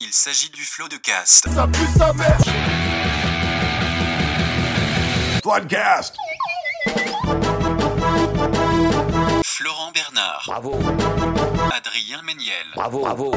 Il s'agit du flot de cast. Podcast. Florent Bernard, Bravo, Adrien Méniel, bravo, bravo.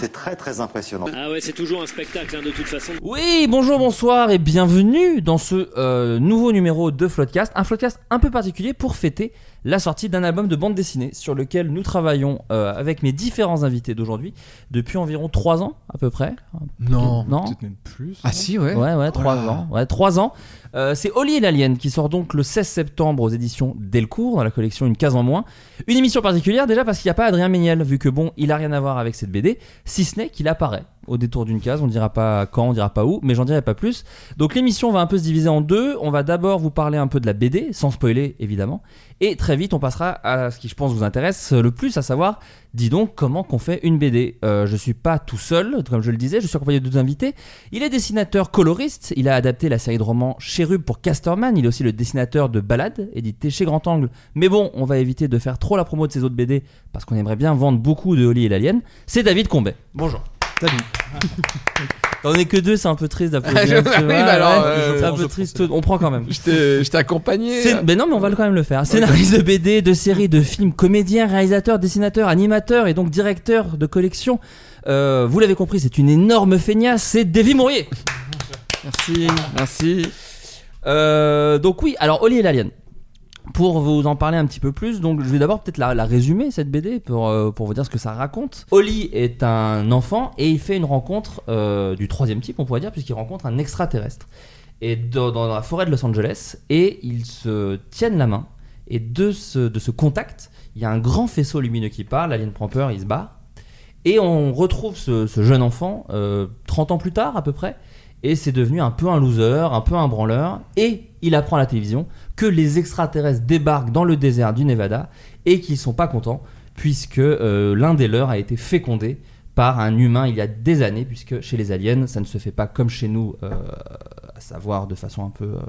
C'est très très impressionnant. Ah ouais, c'est toujours un spectacle hein, de toute façon. Oui, bonjour, bonsoir et bienvenue dans ce euh, nouveau numéro de Floodcast. Un Floodcast un peu particulier pour fêter la sortie d'un album de bande dessinée sur lequel nous travaillons euh, avec mes différents invités d'aujourd'hui depuis environ 3 ans à peu près. Non, Non. peut-être même plus. Ah si, ouais. Ouais, ouais, 3 là. ans. Ouais, 3 ans. Euh, c'est Oli et l'Alien qui sort donc le 16 septembre aux éditions Delcourt dans la collection Une case en moins. Une émission particulière déjà parce qu'il n'y a pas Adrien Méniel vu que bon, il a rien à voir avec cette BD, si ce n'est qu'il apparaît au détour d'une case. On ne dira pas quand, on dira pas où, mais j'en dirai pas plus. Donc l'émission va un peu se diviser en deux. On va d'abord vous parler un peu de la BD, sans spoiler évidemment. Et très vite, on passera à ce qui, je pense, vous intéresse le plus, à savoir, dis donc, comment qu'on fait une BD. Euh, je suis pas tout seul, comme je le disais, je suis accompagné de deux invités. Il est dessinateur coloriste, il a adapté la série de romans Chérub pour Casterman, il est aussi le dessinateur de Balade, édité chez Grand Angle. Mais bon, on va éviter de faire trop la promo de ses autres BD, parce qu'on aimerait bien vendre beaucoup de Oli et l'Alien. C'est David Combet. Bonjour. Salut. On est que deux, c'est un peu triste Ah, d'applaudir. oui, vois, bah alors, euh, c'est un peu triste, on prend quand même. Je t'ai accompagné. C'est- Mais non, mais on va le- quand même le faire. Scénariste de BD, de séries, de films, comédien, réalisateur, dessinateur, animateur et donc directeur de collection. Euh, vous l'avez compris, c'est une énorme feignasse, c'est Davy Mourier. Merci, merci. Euh, donc oui, alors Oli et l'Alien. Pour vous en parler un petit peu plus, donc je vais d'abord peut-être la, résumer cette BD pour, euh, pour vous dire ce que ça raconte. Oli est un enfant et il fait une rencontre euh, du troisième type, on pourrait dire, puisqu'il rencontre un extraterrestre. Et dans, la forêt de Los Angeles, et ils se tiennent la main. Et de ce, de ce contact, il y a un grand faisceau lumineux qui part, l'alien prend peur, il se barre. Et on retrouve ce, ce jeune enfant euh, 30 ans plus tard à peu près, et c'est devenu un peu un loser, un peu un branleur, et il apprend à la télévision que les extraterrestres débarquent dans le désert du Nevada et qu'ils sont pas contents puisque euh, l'un des leurs a été fécondé par un humain il y a des années, puisque chez les aliens, ça ne se fait pas comme chez nous, euh, à savoir de façon un peu euh,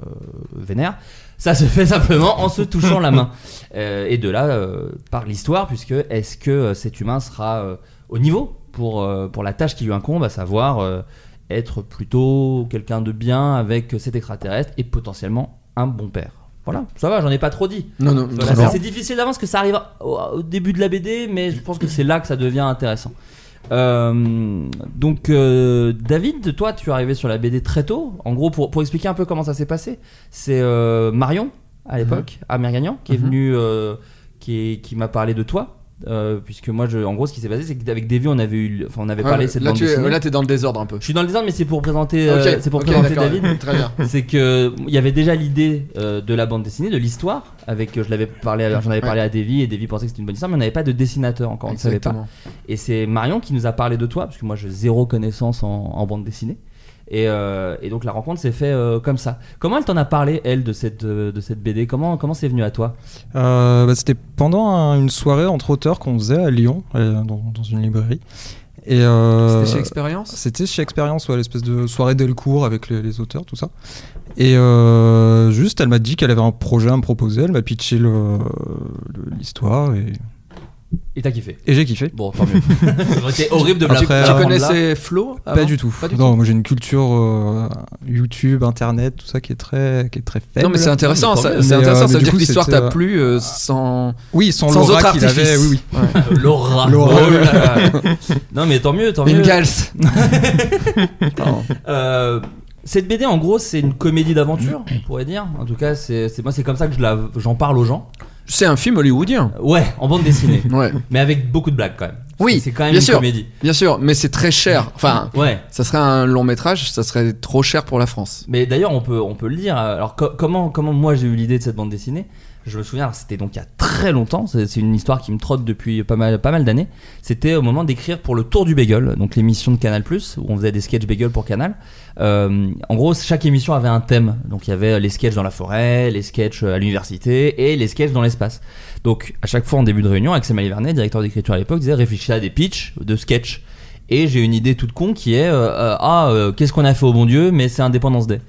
vénère, ça se fait simplement en se touchant la main. Euh, et de là, par l'histoire, puisque est-ce que cet humain sera au niveau pour, pour la tâche qui lui incombe, à savoir être plutôt quelqu'un de bien avec cet extraterrestre et potentiellement un bon père. Voilà, ça va, j'en ai pas trop dit. Non, non, Voilà, c'est difficile d'avance que ça arrive au, au début de la BD, mais je pense que c'est là que ça devient intéressant. Euh, donc, euh, David, toi, tu es arrivé sur la BD très tôt. En gros, pour, pour expliquer un peu comment ça s'est passé, c'est euh, Marion, à l'époque, Amir Gagnon, qui est Mhm. venu, qui m'a parlé de toi. Euh, puisque moi, je, en gros, ce qui s'est passé, c'est qu'avec Davy, on avait eu, enfin, on avait parlé de cette là, bande tu es, dessinée. là, t'es dans le désordre un peu. Je suis dans le désordre, mais c'est pour présenter, euh, c'est pour présenter. David. Très bien. C'est que il y avait déjà l'idée euh, de la bande dessinée, de l'histoire. Avec, euh, je l'avais parlé, j'en avais parlé à Davy et Davy pensait que c'était une bonne histoire, mais on n'avait pas de dessinateur encore, on ne savait pas. Et c'est Marion qui nous a parlé de toi, parce que moi j'ai zéro connaissance en, en bande dessinée. Et, euh, et donc la rencontre s'est fait euh, comme ça. Comment elle t'en a parlé, elle, de cette, euh, de cette BD Comment comment c'est venu à toi? Euh, bah, C'était pendant un- une soirée entre auteurs qu'on faisait à Lyon, euh, dans, dans une librairie. Et, euh, C'était chez Expérience? C'était chez Expérience, ouais, l'espèce de soirée Delcourt avec les, les auteurs, tout ça. Et euh, juste, elle m'a dit qu'elle avait un projet à me proposer, elle m'a pitché le- le- l'histoire et Et t'as kiffé. Et j'ai kiffé. Bon, tant mieux. Été horrible de me euh, Tu connaissais Flo Pas du tout. Pas du non, moi j'ai une culture euh, YouTube, Internet, tout ça qui est très, qui est très faible. Non, mais c'est intéressant, ça, c'est. Mais, intéressant. euh, ça veut dire coup, que l'histoire c'était, t'a euh, plu euh, sans. Oui, sans, Sans l'aura qu'il avait. Oui. Laura. Laura. Non, mais tant mieux, tant mieux. Euh, cette BD, en gros, c'est une comédie d'aventure, on pourrait dire. En tout cas, c'est moi, c'est comme ça que j'en parle aux gens. C'est un film hollywoodien. Ouais, en bande dessinée. Ouais, mais avec beaucoup de blagues quand même. Oui, C'est- quand même bien une sûr. comédie. bien sûr, mais c'est très cher. Enfin, Ouais. ça serait un long métrage, ça serait trop cher pour la France. Mais d'ailleurs, on peut, on peut le dire. Alors, co- comment, comment moi j'ai eu l'idée de cette bande dessinée? Je me souviens, c'était donc il y a très longtemps. C'est une histoire qui me trotte depuis pas mal, pas mal d'années. C'était au moment d'écrire pour le Tour du Bagel, donc l'émission de Canal où on faisait des sketchs bagel pour Canal. Euh, en gros, chaque émission avait un thème. Donc, il y avait les sketchs dans la forêt, les sketchs à l'université et les sketchs dans l'espace. Donc, à chaque fois en début de réunion, Axel Malivernet, directeur d'écriture à l'époque, disait réfléchissez à des pitchs de sketchs. Et j'ai une idée toute con qui est euh, euh, ah euh, qu'est-ce qu'on a fait au bon Dieu mais c'est Independence Day.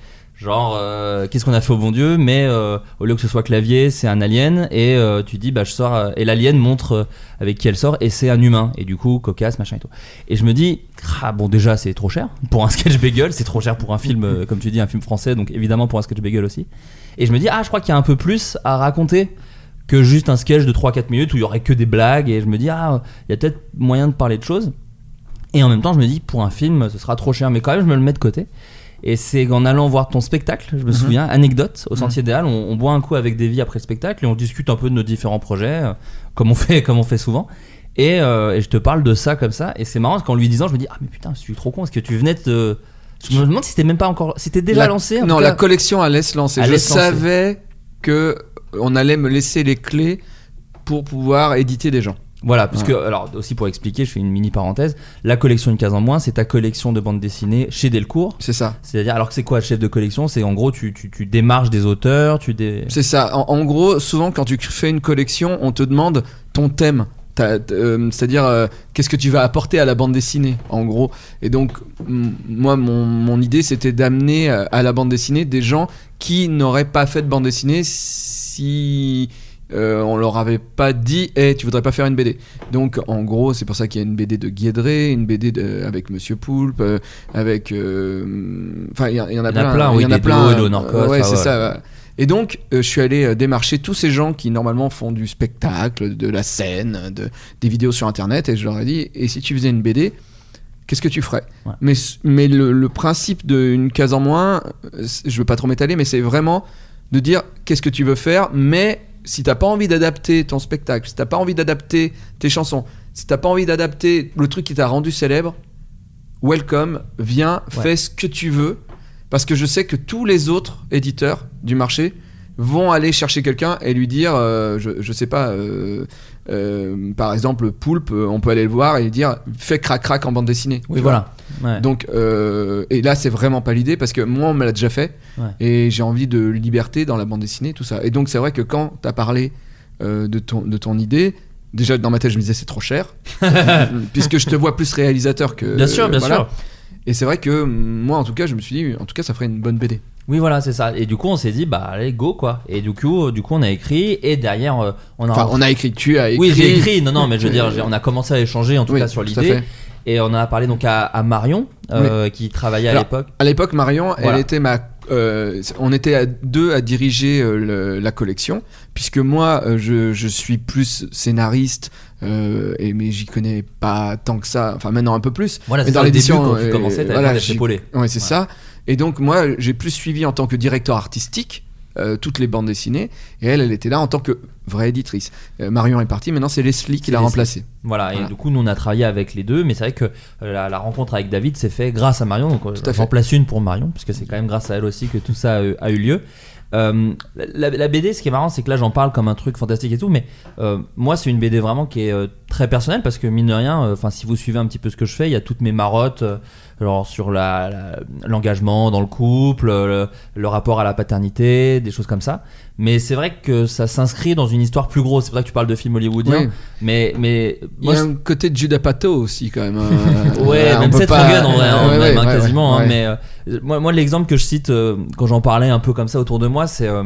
Genre euh, qu'est-ce qu'on a fait au bon Dieu mais euh, au lieu que ce soit clavier c'est un alien et euh, tu dis bah je sors et l'alien montre avec qui elle sort et c'est un humain et du coup cocasse machin et tout. Et je me dis ah bon déjà c'est trop cher pour un sketch bagel c'est trop cher pour un film comme tu dis un film français donc évidemment pour un sketch bagel aussi. Et je me dis ah je crois qu'il y a un peu plus à raconter que juste un sketch de 3-4 minutes où il y aurait que des blagues et je me dis ah il y a peut-être moyen de parler de choses. Et en même temps, je me dis, pour un film, ce sera trop cher, mais quand même, je me le mets de côté. Et c'est en allant voir ton spectacle, je me Mhm. souviens, anecdote, au Sentier des Halles, on, on boit un coup avec Davy après le spectacle et on discute un peu de nos différents projets, euh, comme on fait, comme on fait souvent. Et, euh, et je te parle de ça comme ça, et c'est marrant parce qu'en lui disant, je me dis, ah mais putain, je suis trop con, parce que tu venais de. Je me demande si c'était même pas encore. C'était déjà La- lancé en Non, la collection allait se lancer. Je savais que on allait me laisser les clés pour pouvoir éditer des gens. Voilà, puisque, alors aussi pour expliquer, je fais une mini parenthèse, la collection Une case en moins, c'est ta collection de bandes dessinées chez Delcourt. C'est ça. C'est-à-dire, alors que c'est quoi chef de collection? C'est en gros, tu, tu, tu démarches des auteurs, tu dé... C'est ça. En, en gros, souvent quand tu fais une collection, on te demande ton thème. Euh, C'est-à-dire, euh, qu'est-ce que tu vas apporter à la bande dessinée, en gros. Et donc, moi, mon, mon idée, c'était d'amener euh, à la bande dessinée des gens qui n'auraient pas fait de bande dessinée si euh, on leur avait pas dit, hey, tu voudrais pas faire une BD. Donc, en gros, c'est pour ça qu'il y a une BD de Guédré, une BD de- avec Monsieur Poulpe, euh, avec. euh, Enfin, il y, en a Il y en a plein. plein, il oui, y en a plein. Ouais, c'est ça. Et donc, euh, je suis allé démarcher tous ces gens qui normalement font du spectacle, de la scène, de, des vidéos sur internet, et je leur ai dit et si tu faisais une BD, qu'est-ce que tu ferais Ouais. Mais, mais le, le principe d'une case en moins, je veux pas trop m'étaler, mais c'est vraiment de dire qu'est-ce que tu veux faire, mais si t'as pas envie d'adapter ton spectacle, si t'as pas envie d'adapter tes chansons, si t'as pas envie d'adapter le truc qui t'a rendu célèbre, welcome, viens, Ouais. fais ce que tu veux, parce que je sais que tous les autres éditeurs du marché vont aller chercher quelqu'un et lui dire, euh, je, je sais pas, euh, euh, par exemple, Poulpe, euh, on peut aller le voir et dire, fais crac-crac en bande dessinée. Oui, voilà. Ouais. Donc, euh, et là, c'est vraiment pas l'idée parce que moi, on me l'a déjà fait Ouais. et j'ai envie de liberté dans la bande dessinée, tout ça. Et donc, c'est vrai que quand t'as parlé euh, de, ton, de ton idée, déjà dans ma tête, je me disais c'est trop cher puisque je te vois plus réalisateur que. bien sûr, bien voilà. sûr. Et c'est vrai que moi, en tout cas, je me suis dit, en tout cas, ça ferait une bonne BD. Oui, voilà, c'est ça. Et du coup, on s'est dit, bah allez, go quoi. Et du coup, euh, du coup, on a écrit et derrière, euh, on a. Enfin, on a écrit, tu as écrit. Oui, j'ai écrit. Non, non, mais je veux dire, on a commencé à échanger en tout Oui, cas sur l'idée. Et on a parlé donc à, à Marion, euh, qui travaillait à l'époque. À l'époque, Marion, Voilà. elle était ma. euh, on était à deux à diriger le- la collection, puisque moi, je, je suis plus scénariste, euh, et, mais j'y connais pas tant que ça. Enfin, maintenant un peu plus. Voilà, c'est dans l'édition, quand tu commençais, t'avais voilà. Ouais, c'est Ouais. ça. Et donc, moi, j'ai plus suivi en tant que directeur artistique. euh, toutes les bandes dessinées et elle elle était là en tant que vraie éditrice Euh, Marion est partie maintenant c'est Leslie qui l'a remplacée Voilà, et du coup, nous on a travaillé avec les deux, mais c'est vrai que euh, la, la rencontre avec David s'est fait grâce à Marion. Donc, fait. j'en place une pour Marion, puisque c'est quand même grâce à elle aussi que tout ça a, eu- a eu lieu. Euh, la, la BD, ce qui est marrant, c'est que là j'en parle comme un truc fantastique et tout, mais euh, moi c'est une BD vraiment qui est euh, très personnelle parce que mine de rien, enfin si vous suivez un petit peu ce que je fais, il y a toutes mes marottes, genre sur la- l'engagement dans le couple, euh, le, le rapport à la paternité, des choses comme ça. Mais c'est vrai que ça s'inscrit dans une histoire plus grosse. C'est pour ça que tu parles de film hollywoodien, Oui. mais mais il moi, y a un côté de Judas Pato aussi quand même hein. Ouais, on même Seth pas- Rogen en vrai, hein, Ouais, même, ouais, hein, ouais, quasiment. hein, ouais. mais euh, moi, moi l'exemple que je cite euh, quand j'en parlais un peu comme ça autour de moi, c'est euh,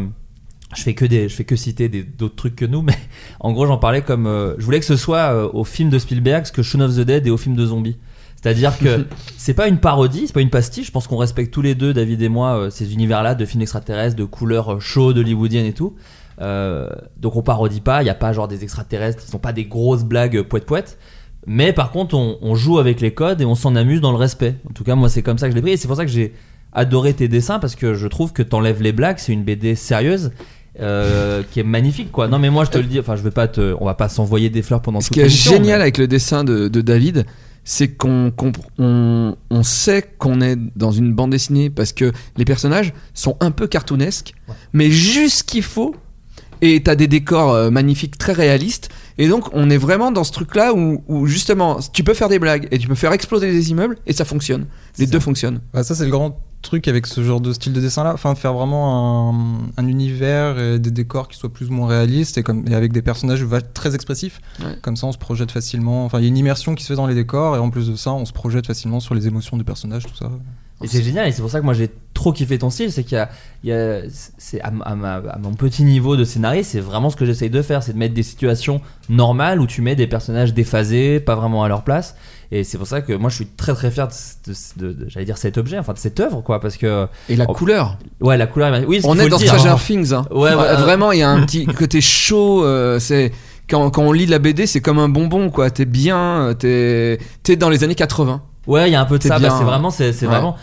je fais que des, je fais que citer d'autres trucs que nous, mais en gros j'en parlais comme, je voulais que ce soit au film de Spielberg ce que Shaun of the Dead est au film de zombies. C'est-à-dire que c'est pas une parodie, c'est pas une pastiche. Je pense qu'on respecte tous les deux, David et moi, euh, ces univers-là de films extraterrestres, de couleurs euh, chaudes, hollywoodiennes et tout. Euh, donc on parodie pas, il y a pas genre des extraterrestres, ils sont pas des grosses blagues poète poète. Mais par contre, on, on joue avec les codes et on s'en amuse dans le respect. En tout cas, moi, c'est comme ça que je l'ai pris. Et c'est pour ça que j'ai adoré tes dessins parce que je trouve que t'enlèves les blagues. C'est une BD sérieuse. euh, qui est magnifique quoi non mais moi je te le dis enfin je vais pas te on va pas s'envoyer des fleurs pendant Ce toute qui est génial mais- avec le dessin de, de David, c'est qu'on on, on sait qu'on est dans une bande dessinée parce que les personnages sont un peu cartoonesques, mais juste ce qu'il faut. Et t'as des décors euh, magnifiques, très réalistes. Et donc, on est vraiment dans ce truc-là où, où, justement, tu peux faire des blagues et tu peux faire exploser des immeubles et ça fonctionne. Les deux fonctionnent. Bah, ça, c'est le grand truc avec ce genre de style de dessin là. Enfin, faire vraiment un, un univers et des décors qui soient plus ou moins réalistes et, comme, et avec des personnages très expressifs. Ouais. Comme ça, on se projette facilement. Enfin, il y a une immersion qui se fait dans les décors et en plus de ça, on se projette facilement sur les émotions des personnages, tout ça. Et c'est génial, et c'est pour ça que moi j'ai trop kiffé ton style, c'est qu'il y a, il y a- c'est à, à ma- à mon petit niveau de scénariste, c'est vraiment ce que j'essaye de faire, c'est de mettre des situations normales où tu mets des personnages déphasés, pas vraiment à leur place. Et c'est pour ça que moi je suis très très fier de, de- de- de- j'allais dire cet objet, enfin de cette œuvre quoi, parce que Et la couleur. ouais la couleur, oui, On est dans dire, Stranger hein. Things. hein. Ouais, ouais, Euh, euh, Vraiment, il y a un petit côté chaud. euh, c'est quand, quand on lit la BD, c'est comme un bonbon, quoi. T'es bien, euh, t'es t'es dans les années 80. Ouais, il y a un peu de ça. bah, c'est vraiment, c'est, ouais. vraiment.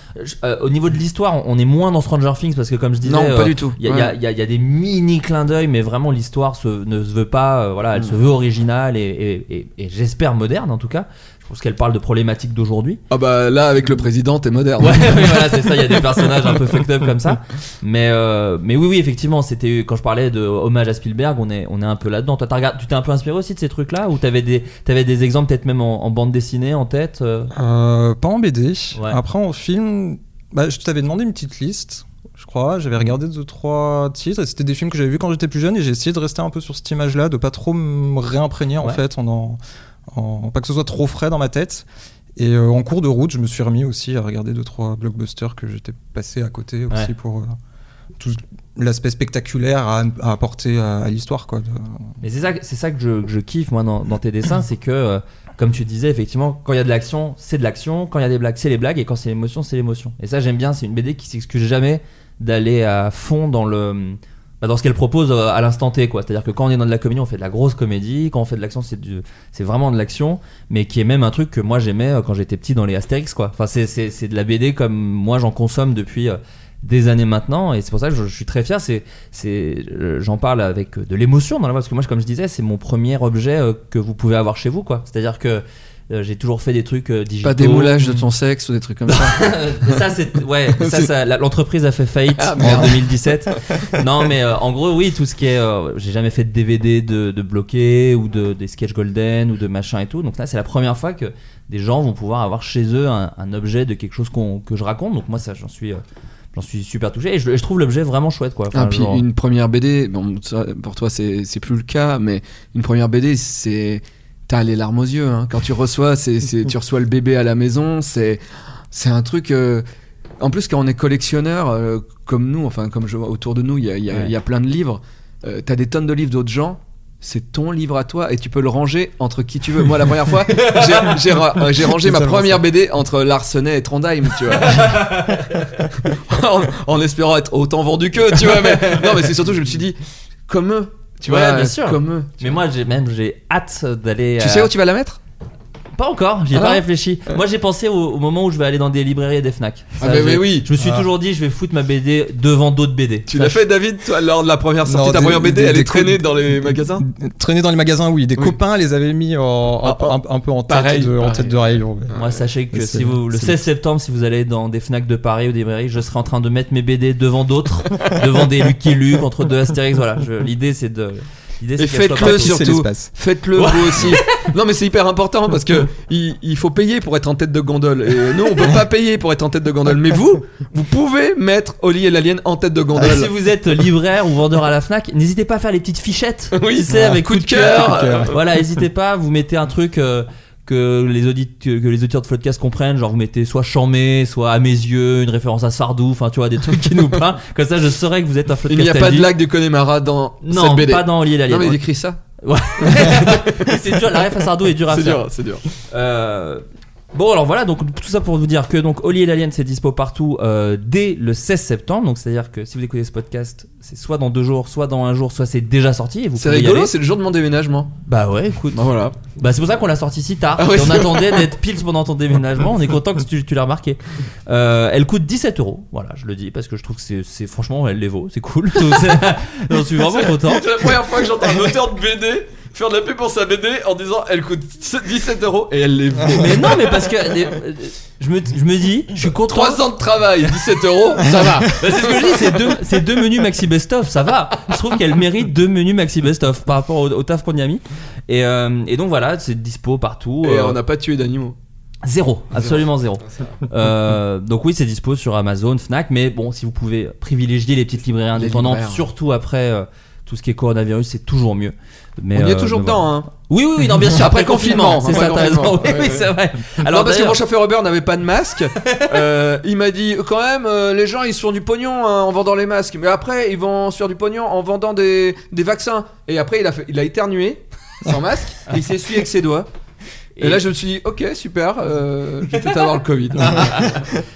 euh, au niveau de l'histoire, on- est moins dans Stranger Things parce que comme je disais, non, euh, pas du tout. Il y, a- il y y a- il y a des mini clins d'œil, mais vraiment l'histoire ne se veut pas. euh, voilà, elle Mm. se veut originale et, et- et- et j'espère moderne en tout cas. Je pense qu'elle parle de problématiques d'aujourd'hui. Ah bah là, avec le président, t'es moderne. Ouais, oui, voilà, c'est ça. Il y a des personnages un peu fucked up comme ça. Mais, euh, mais oui, oui, effectivement, c'était quand je parlais de hommage à Spielberg, on est, on est un peu là-dedans. Toi, t'as regardé- tu t'es un peu inspiré aussi de ces trucs-là, ou t'avais des, t'avais des exemples peut-être même en, en bande dessinée en tête. euh Euh, pas en BD. Ouais. Après, en film, bah, je t'avais demandé une petite liste. Je crois, j'avais regardé deux trois titres et c'était des films que j'avais vus quand j'étais plus jeune et j'ai essayé de rester un peu sur cette image-là, de pas trop me réimprégner en Ouais. fait, en, en- en- pas que ce soit trop frais dans ma tête. Et euh, en cours de route, je me suis remis aussi à regarder deux trois blockbusters que j'étais passé à côté aussi Ouais. pour euh, tout l'aspect spectaculaire à, à apporter à, à l'histoire quoi. Mais c'est ça, c'est ça que je, que je kiffe moi dans, dans tes dessins, c'est que euh, comme tu disais effectivement, quand il y a de l'action, c'est de l'action, quand il y a des blagues, c'est les blagues, et quand c'est l'émotion, c'est l'émotion. Et ça j'aime bien, c'est une BD qui s'excuse jamais d'aller à fond dans le dans ce qu'elle propose euh, à l'instant T quoi. C'est-à-dire que quand on est dans de la comédie, on fait de la grosse comédie, quand on fait de l'action, c'est du c'est vraiment de l'action, mais qui est même un truc que moi j'aimais euh, quand j'étais petit dans les Astérix quoi. Enfin c'est de la BD comme moi j'en consomme depuis euh, des années maintenant et c'est pour ça que je, je suis très fier c'est c'est j'en parle avec de l'émotion dans la voix parce que moi comme je disais c'est mon premier objet que vous pouvez avoir chez vous quoi c'est à dire que j'ai toujours fait des trucs euh, digitaux Pas des moulages de ton sexe ou des trucs comme ça. ça c'est ouais ça, l'entreprise a fait faillite Ah, en merde. 2017 non mais euh, en gros oui tout ce qui est euh, j'ai jamais fait de DVD de, de bloqué ou de des sketch golden ou de machin et tout donc là c'est la première fois que des gens vont pouvoir avoir chez eux un, un objet de quelque chose qu'on que je raconte donc moi ça j'en suis euh, j'en suis super touché et je, je trouve l'objet vraiment chouette quoi Enfin, Ah, puis genre- une première BD, bon, ça, pour toi c'est plus le cas, mais une première BD, c'est. T'as les larmes aux yeux. hein. Quand tu reçois, c'est tu reçois le bébé à la maison, c'est c'est un truc. euh, En plus, quand on est collectionneur, euh, comme nous, enfin, comme je vois autour de nous, il y a, y a- Ouais. il y a plein de livres. euh, T'as des tonnes de livres d'autres gens. C'est ton livre à toi et tu peux le ranger entre qui tu veux. Moi, la première fois, j'ai- j'ai ra- j'ai rangé ma première ça. BD entre Larsenet et Trondheim, tu vois. en, en espérant être autant vendu qu'eux, tu vois. Mais, non, mais c'est surtout, je me suis dit, comme eux, tu Ouais, vois, bien sûr. comme eux. mais moi j'ai même j'ai hâte d'aller Tu sais où tu vas la mettre? Pas encore, j'y ai Ah pas réfléchi. Moi j'ai pensé au, au moment où je vais aller dans des librairies et des Fnac. Ah, mais- j'ai- oui. Je me suis Ah. toujours dit je vais foutre ma BD devant d'autres BD. Tu l'as fait, David, toi, lors de la première sortie Non, Ta des- première BD, des- elle des est traînée co- dans les magasins? Traîner dans les magasins, oui. Des Oui. copains les avaient mis en- Ah, un, un peu en tête, Pareil, de, en pareil. tête de rayon. mais- Moi, sachez que Mais si c'est- vous, le c'est- 16 septembre, si vous allez dans des Fnac de Paris ou des librairies, je serai en train de mettre mes BD devant d'autres, devant des Lucky Luke, entre deux Astérix. Voilà, je- l'idée c'est de. L'idée c'est faites-le C'est surtout. Faites-le vous aussi. Non, mais c'est hyper important parce que il, il faut payer pour être en tête de gondole. Et nous, on peut pas payer pour être en tête de gondole. Mais vous, vous pouvez mettre Oli et l'alien en tête de Ah, gondole. si vous êtes libraire ou vendeur à la Fnac, n'hésitez pas à faire les petites fichettes. Oui, tu sais, ah, avec coup de cœur. Coup de cœur. Voilà, n'hésitez pas, vous mettez un truc. euh, que les audit que, que les auditeurs de Floodcast comprennent. Genre vous mettez soit Chamé, soit à mes yeux, une référence à Sardou, enfin tu vois des trucs qui nous parlent. Comme ça, je saurais que vous êtes un Il n'y a pas de lac de Connemara dans Non, cette BD. pas dans Oli et l'Alien. Non, mais il écrit ça. Ouais. c'est dur, la ref à Sardou est dur à C'est faire. dur, c'est dur. Euh, Bon alors voilà donc tout ça pour vous dire que donc Oli et l'Alien c'est dispo partout euh, dès le 16 septembre. Donc c'est à dire que si vous écoutez ce podcast c'est soit dans deux jours soit dans un jour soit c'est déjà sorti et vous C'est pouvez y rigolo, aller. c'est le jour de mon déménagement. bah ouais écoute. Bah voilà. bah c'est pour ça qu'on l'a sorti si tard. Ah ouais, et on c'est attendait d'être pile pendant ton déménagement. On est content que tu, tu l'as remarqué. Euh, elle coûte 17 euros. Voilà je le dis parce que je trouve que c'est c'est- franchement elle les vaut. C'est cool. Donc, c'est- j'en suis vraiment content. C'est la première fois que j'entends un auteur de BD faire de la pub pour sa BD en disant elle coûte 17 euros et elle les vaut. mais non mais parce que euh, je me, je me dis je suis content 3 ans de travail, 17 euros, ça va. Bah, c'est ce que je dis, c'est deux, c'est deux menus maxi best-of, ça va. Je trouve qu'elle mérite deux menus maxi best-of par rapport au, au taf qu'on y a mis. Et, euh, et donc voilà, c'est dispo partout. Et euh, on n'a pas tué d'animaux. Zéro, absolument zéro. Euh, donc oui, c'est dispo sur Amazon, Fnac, mais bon, si vous pouvez privilégier les petites librairies indépendantes, surtout après euh, tout ce qui est coronavirus, c'est toujours mieux. Mais, on y est euh, toujours dedans, voilà. hein. Oui, oui, oui, non, bien sûr. Après Après, confinement, c'est ça, t'as raison. confinement. Oui, Ouais, oui, ouais. c'est vrai. Alors non, parce que mon chauffeur Uber n'avait pas de masque. Euh, il m'a dit quand même, euh, les gens ils se font du pognon hein, en vendant les masques, mais après ils vont se faire du pognon en vendant des, des vaccins. Et après il a fait, il a éternué sans masque, et il s'est essuyé avec ses doigts. Et, Et- là je me suis dit ok super, euh, je vais peut-être avoir le Covid.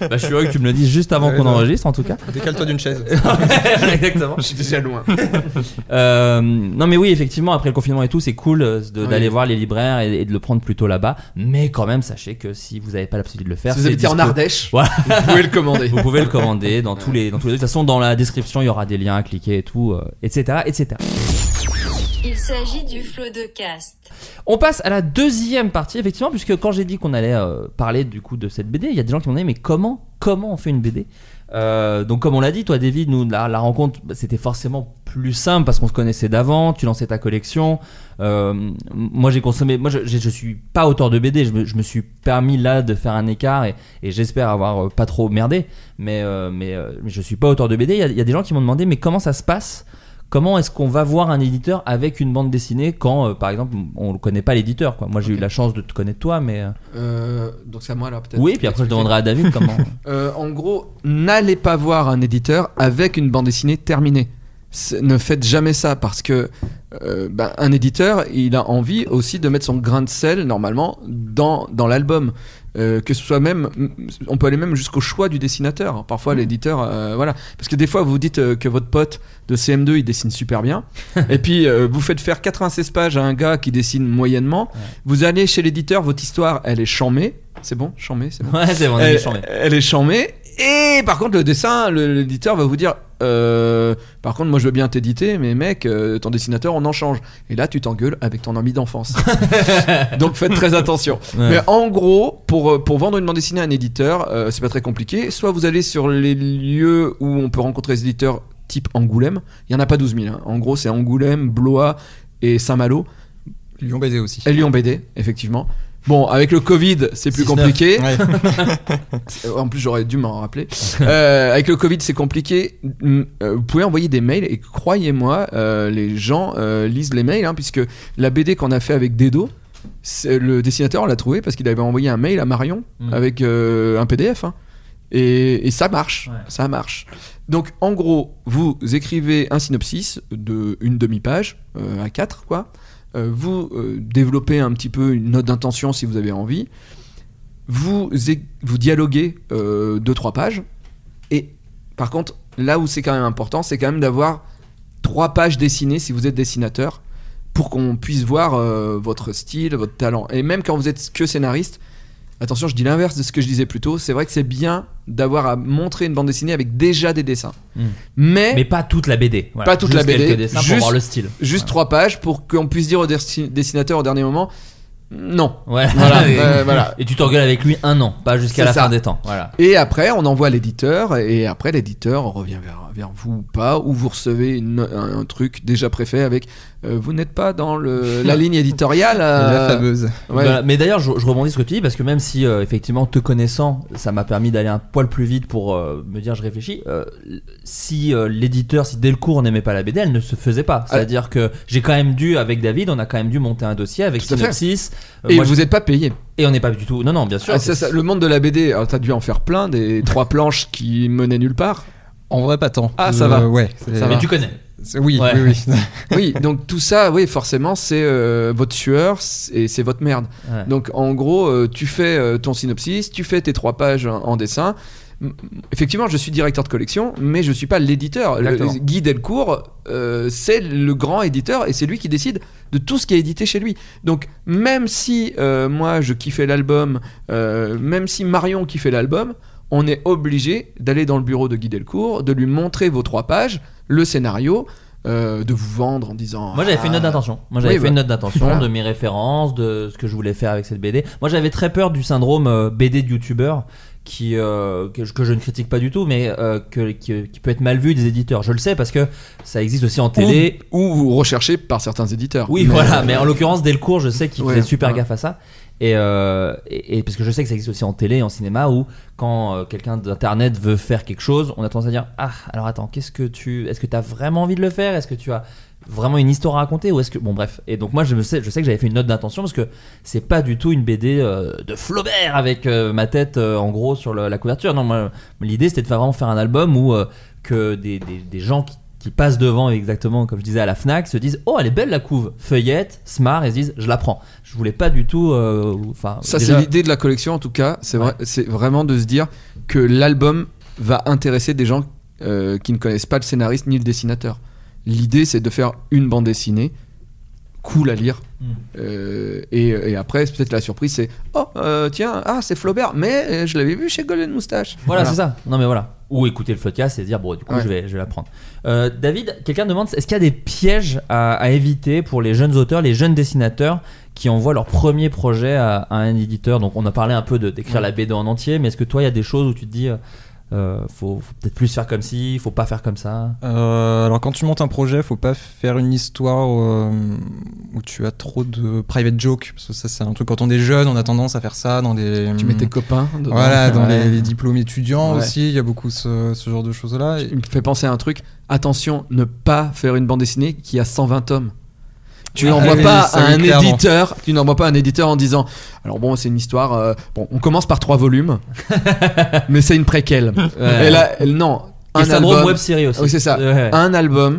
Bah, je suis heureux que tu me le dises juste avant Ouais, qu'on enregistre, en tout cas. Décale-toi d'une chaise. Exactement. je suis déjà loin. Euh, non mais oui effectivement après le confinement et tout c'est cool euh, Oui. d'aller voir les libraires et, et de le prendre plutôt là-bas mais quand même sachez que si vous n'avez pas la possibilité de le faire Si vous habitez en. Ardèche, Voilà. vous pouvez le commander. vous pouvez le commander dans tous les dans tous les de toute façon dans la description il y aura des liens à cliquer et tout euh, etc etc Il s'agit du flot de cast. on passe à la deuxième partie effectivement puisque quand j'ai dit qu'on allait euh, parler du coup de cette BD il y a des gens qui m'ont dit mais comment comment on fait une BD Euh, donc comme on l'a dit toi David nous la, rencontre bah, c'était forcément plus simple parce qu'on se connaissait d'avant tu lançais ta collection. Euh, moi j'ai consommé moi je, je, suis pas auteur de BD je me, je me suis permis là de faire un écart et, j'espère avoir pas trop merdé. Mais mais, mais je suis pas auteur de BD il y a des gens qui m'ont demandé mais comment ça se passe? Comment est-ce qu'on va voir un éditeur avec une bande dessinée quand, euh, par exemple, on ne connaît pas l'éditeur quoi. Moi, j'ai eu la chance de te connaître toi, mais euh, Euh, donc c'est à moi là peut-être. oui. Puis après, je demanderai à David comment. En gros, n'allez pas voir un éditeur avec une bande dessinée terminée. Ne faites jamais ça parce que euh, ben, un éditeur, il a envie aussi de mettre son grain de sel normalement dans, dans l'album. Euh, que ce soit même, on peut aller même jusqu'au choix du dessinateur. Parfois, l'éditeur, euh, voilà, parce que des fois, vous dites que votre pote de CM2 il dessine super bien, et puis vous faites faire 96 pages à un gars qui dessine moyennement. Vous allez chez l'éditeur, votre histoire, elle est chamée. C'est bon, chamée, c'est bon? Ouais, c'est bon, on est elle, méchant, mais- elle est chambée. Et par contre, le dessin, l'éditeur va vous dire euh, Par contre, moi je veux bien t'éditer, mais mec, euh, ton dessinateur, on en change. Et là, tu t'engueules avec ton ami d'enfance. Donc faites très attention. Ouais. Mais en gros, pour, euh, pour vendre une bande dessinée à un éditeur, euh, c'est pas très compliqué. Soit vous allez sur les lieux où on peut rencontrer les éditeurs type Angoulême. Il y en a pas 12 000. hein. En gros, c'est Angoulême, Blois et Saint-Malo. Lyon BD aussi. Et Lyon BD, effectivement. Bon, avec le Covid, c'est plus 6-9. compliqué. Ouais. En plus, j'aurais dû m'en rappeler. Euh, avec le Covid, c'est compliqué. Euh, Vous pouvez envoyer des mails et croyez-moi, euh, les gens euh, lisent les mails, hein, puisque la BD qu'on a fait avec Dedo, le dessinateur l'a trouvé parce qu'il avait envoyé un mail à Marion Mm. avec un PDF. hein. Et, et ça marche, Ouais. ça marche. Donc, en gros, vous écrivez un synopsis de une demi-page à 4 quoi. Euh, vous euh, développez un petit peu une note d'intention si vous avez envie. Vous, vous dialoguez 2-3 pages. Et par contre, là où c'est quand même important, c'est quand même d'avoir 3 pages dessinées si vous êtes dessinateur pour qu'on puisse voir euh, votre style, votre talent. Et même quand vous êtes que scénariste, attention, je dis l'inverse de ce que je disais plus tôt, c'est vrai que c'est bien d'avoir à montrer une bande dessinée avec déjà des dessins. Mm. Mais, mais pas toute la BD. Voilà. Pas toute Juste la BD, quelques dessins pour juste- voir le style. juste trois pages pour qu'on puisse dire au dessi- dessinateur au dernier moment non. Ouais. Voilà, et, euh, voilà. et tu t'engueules avec lui un an, pas jusqu'à la ça. fin des temps. Voilà. Et après, on envoie l'éditeur, et après, l'éditeur revient vers, vers vous ou pas, ou vous recevez une- un, un truc déjà préfet avec euh, vous n'êtes pas dans le, la ligne éditoriale. euh, La fameuse. ouais. Voilà. Mais d'ailleurs, je, je rebondis sur ce que tu dis parce que même si euh, effectivement te connaissant, ça m'a permis d'aller un poil plus vite pour euh, me dire je réfléchis. euh, si euh, l'éditeur, si Delcourt n'aimait pas la BD, elle ne se faisait pas. C'est-à-dire que j'ai quand même dû avec David, on a quand même dû monter un dossier avec Tout à fait. synopsis, Euh, Et moi, vous je- n'êtes pas payé. et on n'est pas du tout. Non, non, bien sûr. Ah, ça, ça, le monde de la BD, alors t'as dû en faire plein, des trois planches qui menaient nulle part. En vrai, pas tant. Ah, ça Euh, va. Ouais. Ça va. Mais tu connais. Oui, Ouais. oui, oui. Oui, donc tout ça, oui, forcément, c'est euh, votre sueur c'est- et c'est votre merde. Ouais. Donc en gros, euh, tu fais euh, ton synopsis, tu fais tes trois pages en, en dessin. Effectivement, je suis directeur de collection, mais je suis pas l'éditeur. Le-. Guy Delcourt, euh, c'est le grand éditeur et c'est lui qui décide de tout ce qui est édité chez lui. Donc même si euh, moi je kiffais l'album, euh, même si Marion kiffait l'album, on est obligé d'aller dans le bureau de Guy Delcourt, de lui montrer vos trois pages, le scénario, euh, de vous vendre en disant. Moi j'avais fait une note Ah, d'intention. Moi j'avais Oui, fait bah. une note d'intention Voilà. de mes références, de ce que je voulais faire avec cette BD. Moi j'avais très peur du syndrome euh, BD de youtubeur qui euh, que, je- que je ne critique pas du tout, mais euh, que, qui, qui peut être mal vu des éditeurs. Je le sais parce que ça existe aussi en télé. Ou, recherchez par certains éditeurs. Oui, Mais- voilà. Mais en l'occurrence Delcourt, je sais qu'il Ouais, faisait super gaffe à ça. Et, euh, et, et parce que je sais que ça existe aussi en télé, en cinéma, où quand euh, quelqu'un d'internet veut faire quelque chose, on a tendance à dire ah alors attends qu'est-ce que tu, est-ce que tu as vraiment envie de le faire, est-ce que tu as vraiment une histoire à raconter ou est-ce que bon bref. Et donc moi je me sais je sais que j'avais fait une note d'intention parce que c'est pas du tout une BD euh, de Flaubert avec euh, ma tête euh, en gros sur le- la couverture. Non moi l'idée c'était de faire- vraiment faire un album où que des, des, des gens qui, qui passent devant exactement comme je disais à la Fnac se disent oh elle est belle la couve. Feuillette smart et se disent je la prends. Je voulais pas du tout enfin Ça, déjà- c'est l'idée de la collection en tout cas. C'est vrai, c'est vraiment de se dire que l'album va intéresser des gens qui ne connaissent pas le scénariste ni le dessinateur. L'idée, c'est de faire une bande dessinée cool à lire. Mm. Euh, et, et après, c'est peut-être la surprise, c'est oh euh, tiens, ah c'est Flaubert, mais euh, je l'avais vu chez Golden Moustache. Voilà, c'est ça. Non, mais voilà. Ou écouter le podcast et dire, bon, du coup, Ouais. je, vais, je vais la prendre. Euh, David, quelqu'un demande est-ce qu'il y a des pièges à, à éviter pour les jeunes auteurs, les jeunes dessinateurs qui envoient leur premier projet à, à un éditeur? Donc, on a parlé un peu de- d'écrire la BD en entier, mais est-ce que toi, il y a des choses où tu te dis, euh, faut, faut peut-être plus faire comme ci, faut pas faire comme ça Euh, alors quand tu montes un projet, faut pas faire une histoire euh, où tu as trop de private joke parce que ça c'est un truc quand on est jeune, on a tendance à faire ça dans des Tu mets tes copains. dedans. voilà dans Ouais. les, les diplômes étudiants Ouais. aussi, il y a beaucoup ce, ce genre de choses là. Il me fait penser à un truc. Attention, ne pas faire une bande dessinée qui a 120 tomes. Tu n'envoies oui, pas à un clairement. éditeur. Tu n'envoies pas à un éditeur en disant. Alors bon, c'est une histoire. euh, bon, on commence par trois volumes, mais c'est une préquelle. Ouais. Et là, non. Un album. web série aussi. Oui, c'est ça. Ouais. Un album.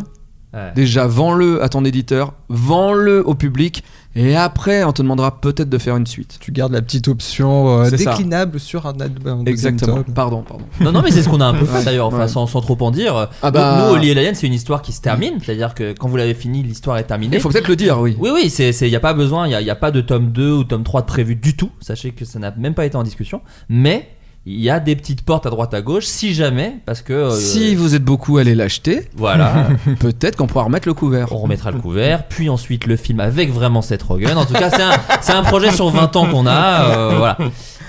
Ouais. Déjà, vends-le à ton éditeur, vends-le au public, et après, on te demandera peut-être de faire une suite. Tu gardes la petite option euh, ça. déclinable sur un album. Exactement. Pardon, pardon. Non, non, mais c'est ce qu'on a un peu fait Ouais. d'ailleurs, enfin, Ouais. sans, sans trop en dire. Ah Nous- bah- Nous, Oli et l'Alien, c'est une histoire qui se termine, c'est-à-dire que quand vous l'avez fini, l'histoire est terminée. Il faut peut-être le dire, oui. Oui, oui, il n'y a pas besoin, il n'y a, pas de tome 2 ou tome 3 de prévu du tout. Sachez que ça n'a même pas été en discussion. Mais il y a des petites portes à droite à gauche, si jamais, parce que. euh, Si vous êtes beaucoup allé l'acheter, Voilà, peut-être qu'on pourra remettre le couvert. on remettra le couvert, puis ensuite le film avec vraiment Seth Rogen. En tout cas, c'est un, c'est un projet sur 20 ans qu'on a. euh, voilà.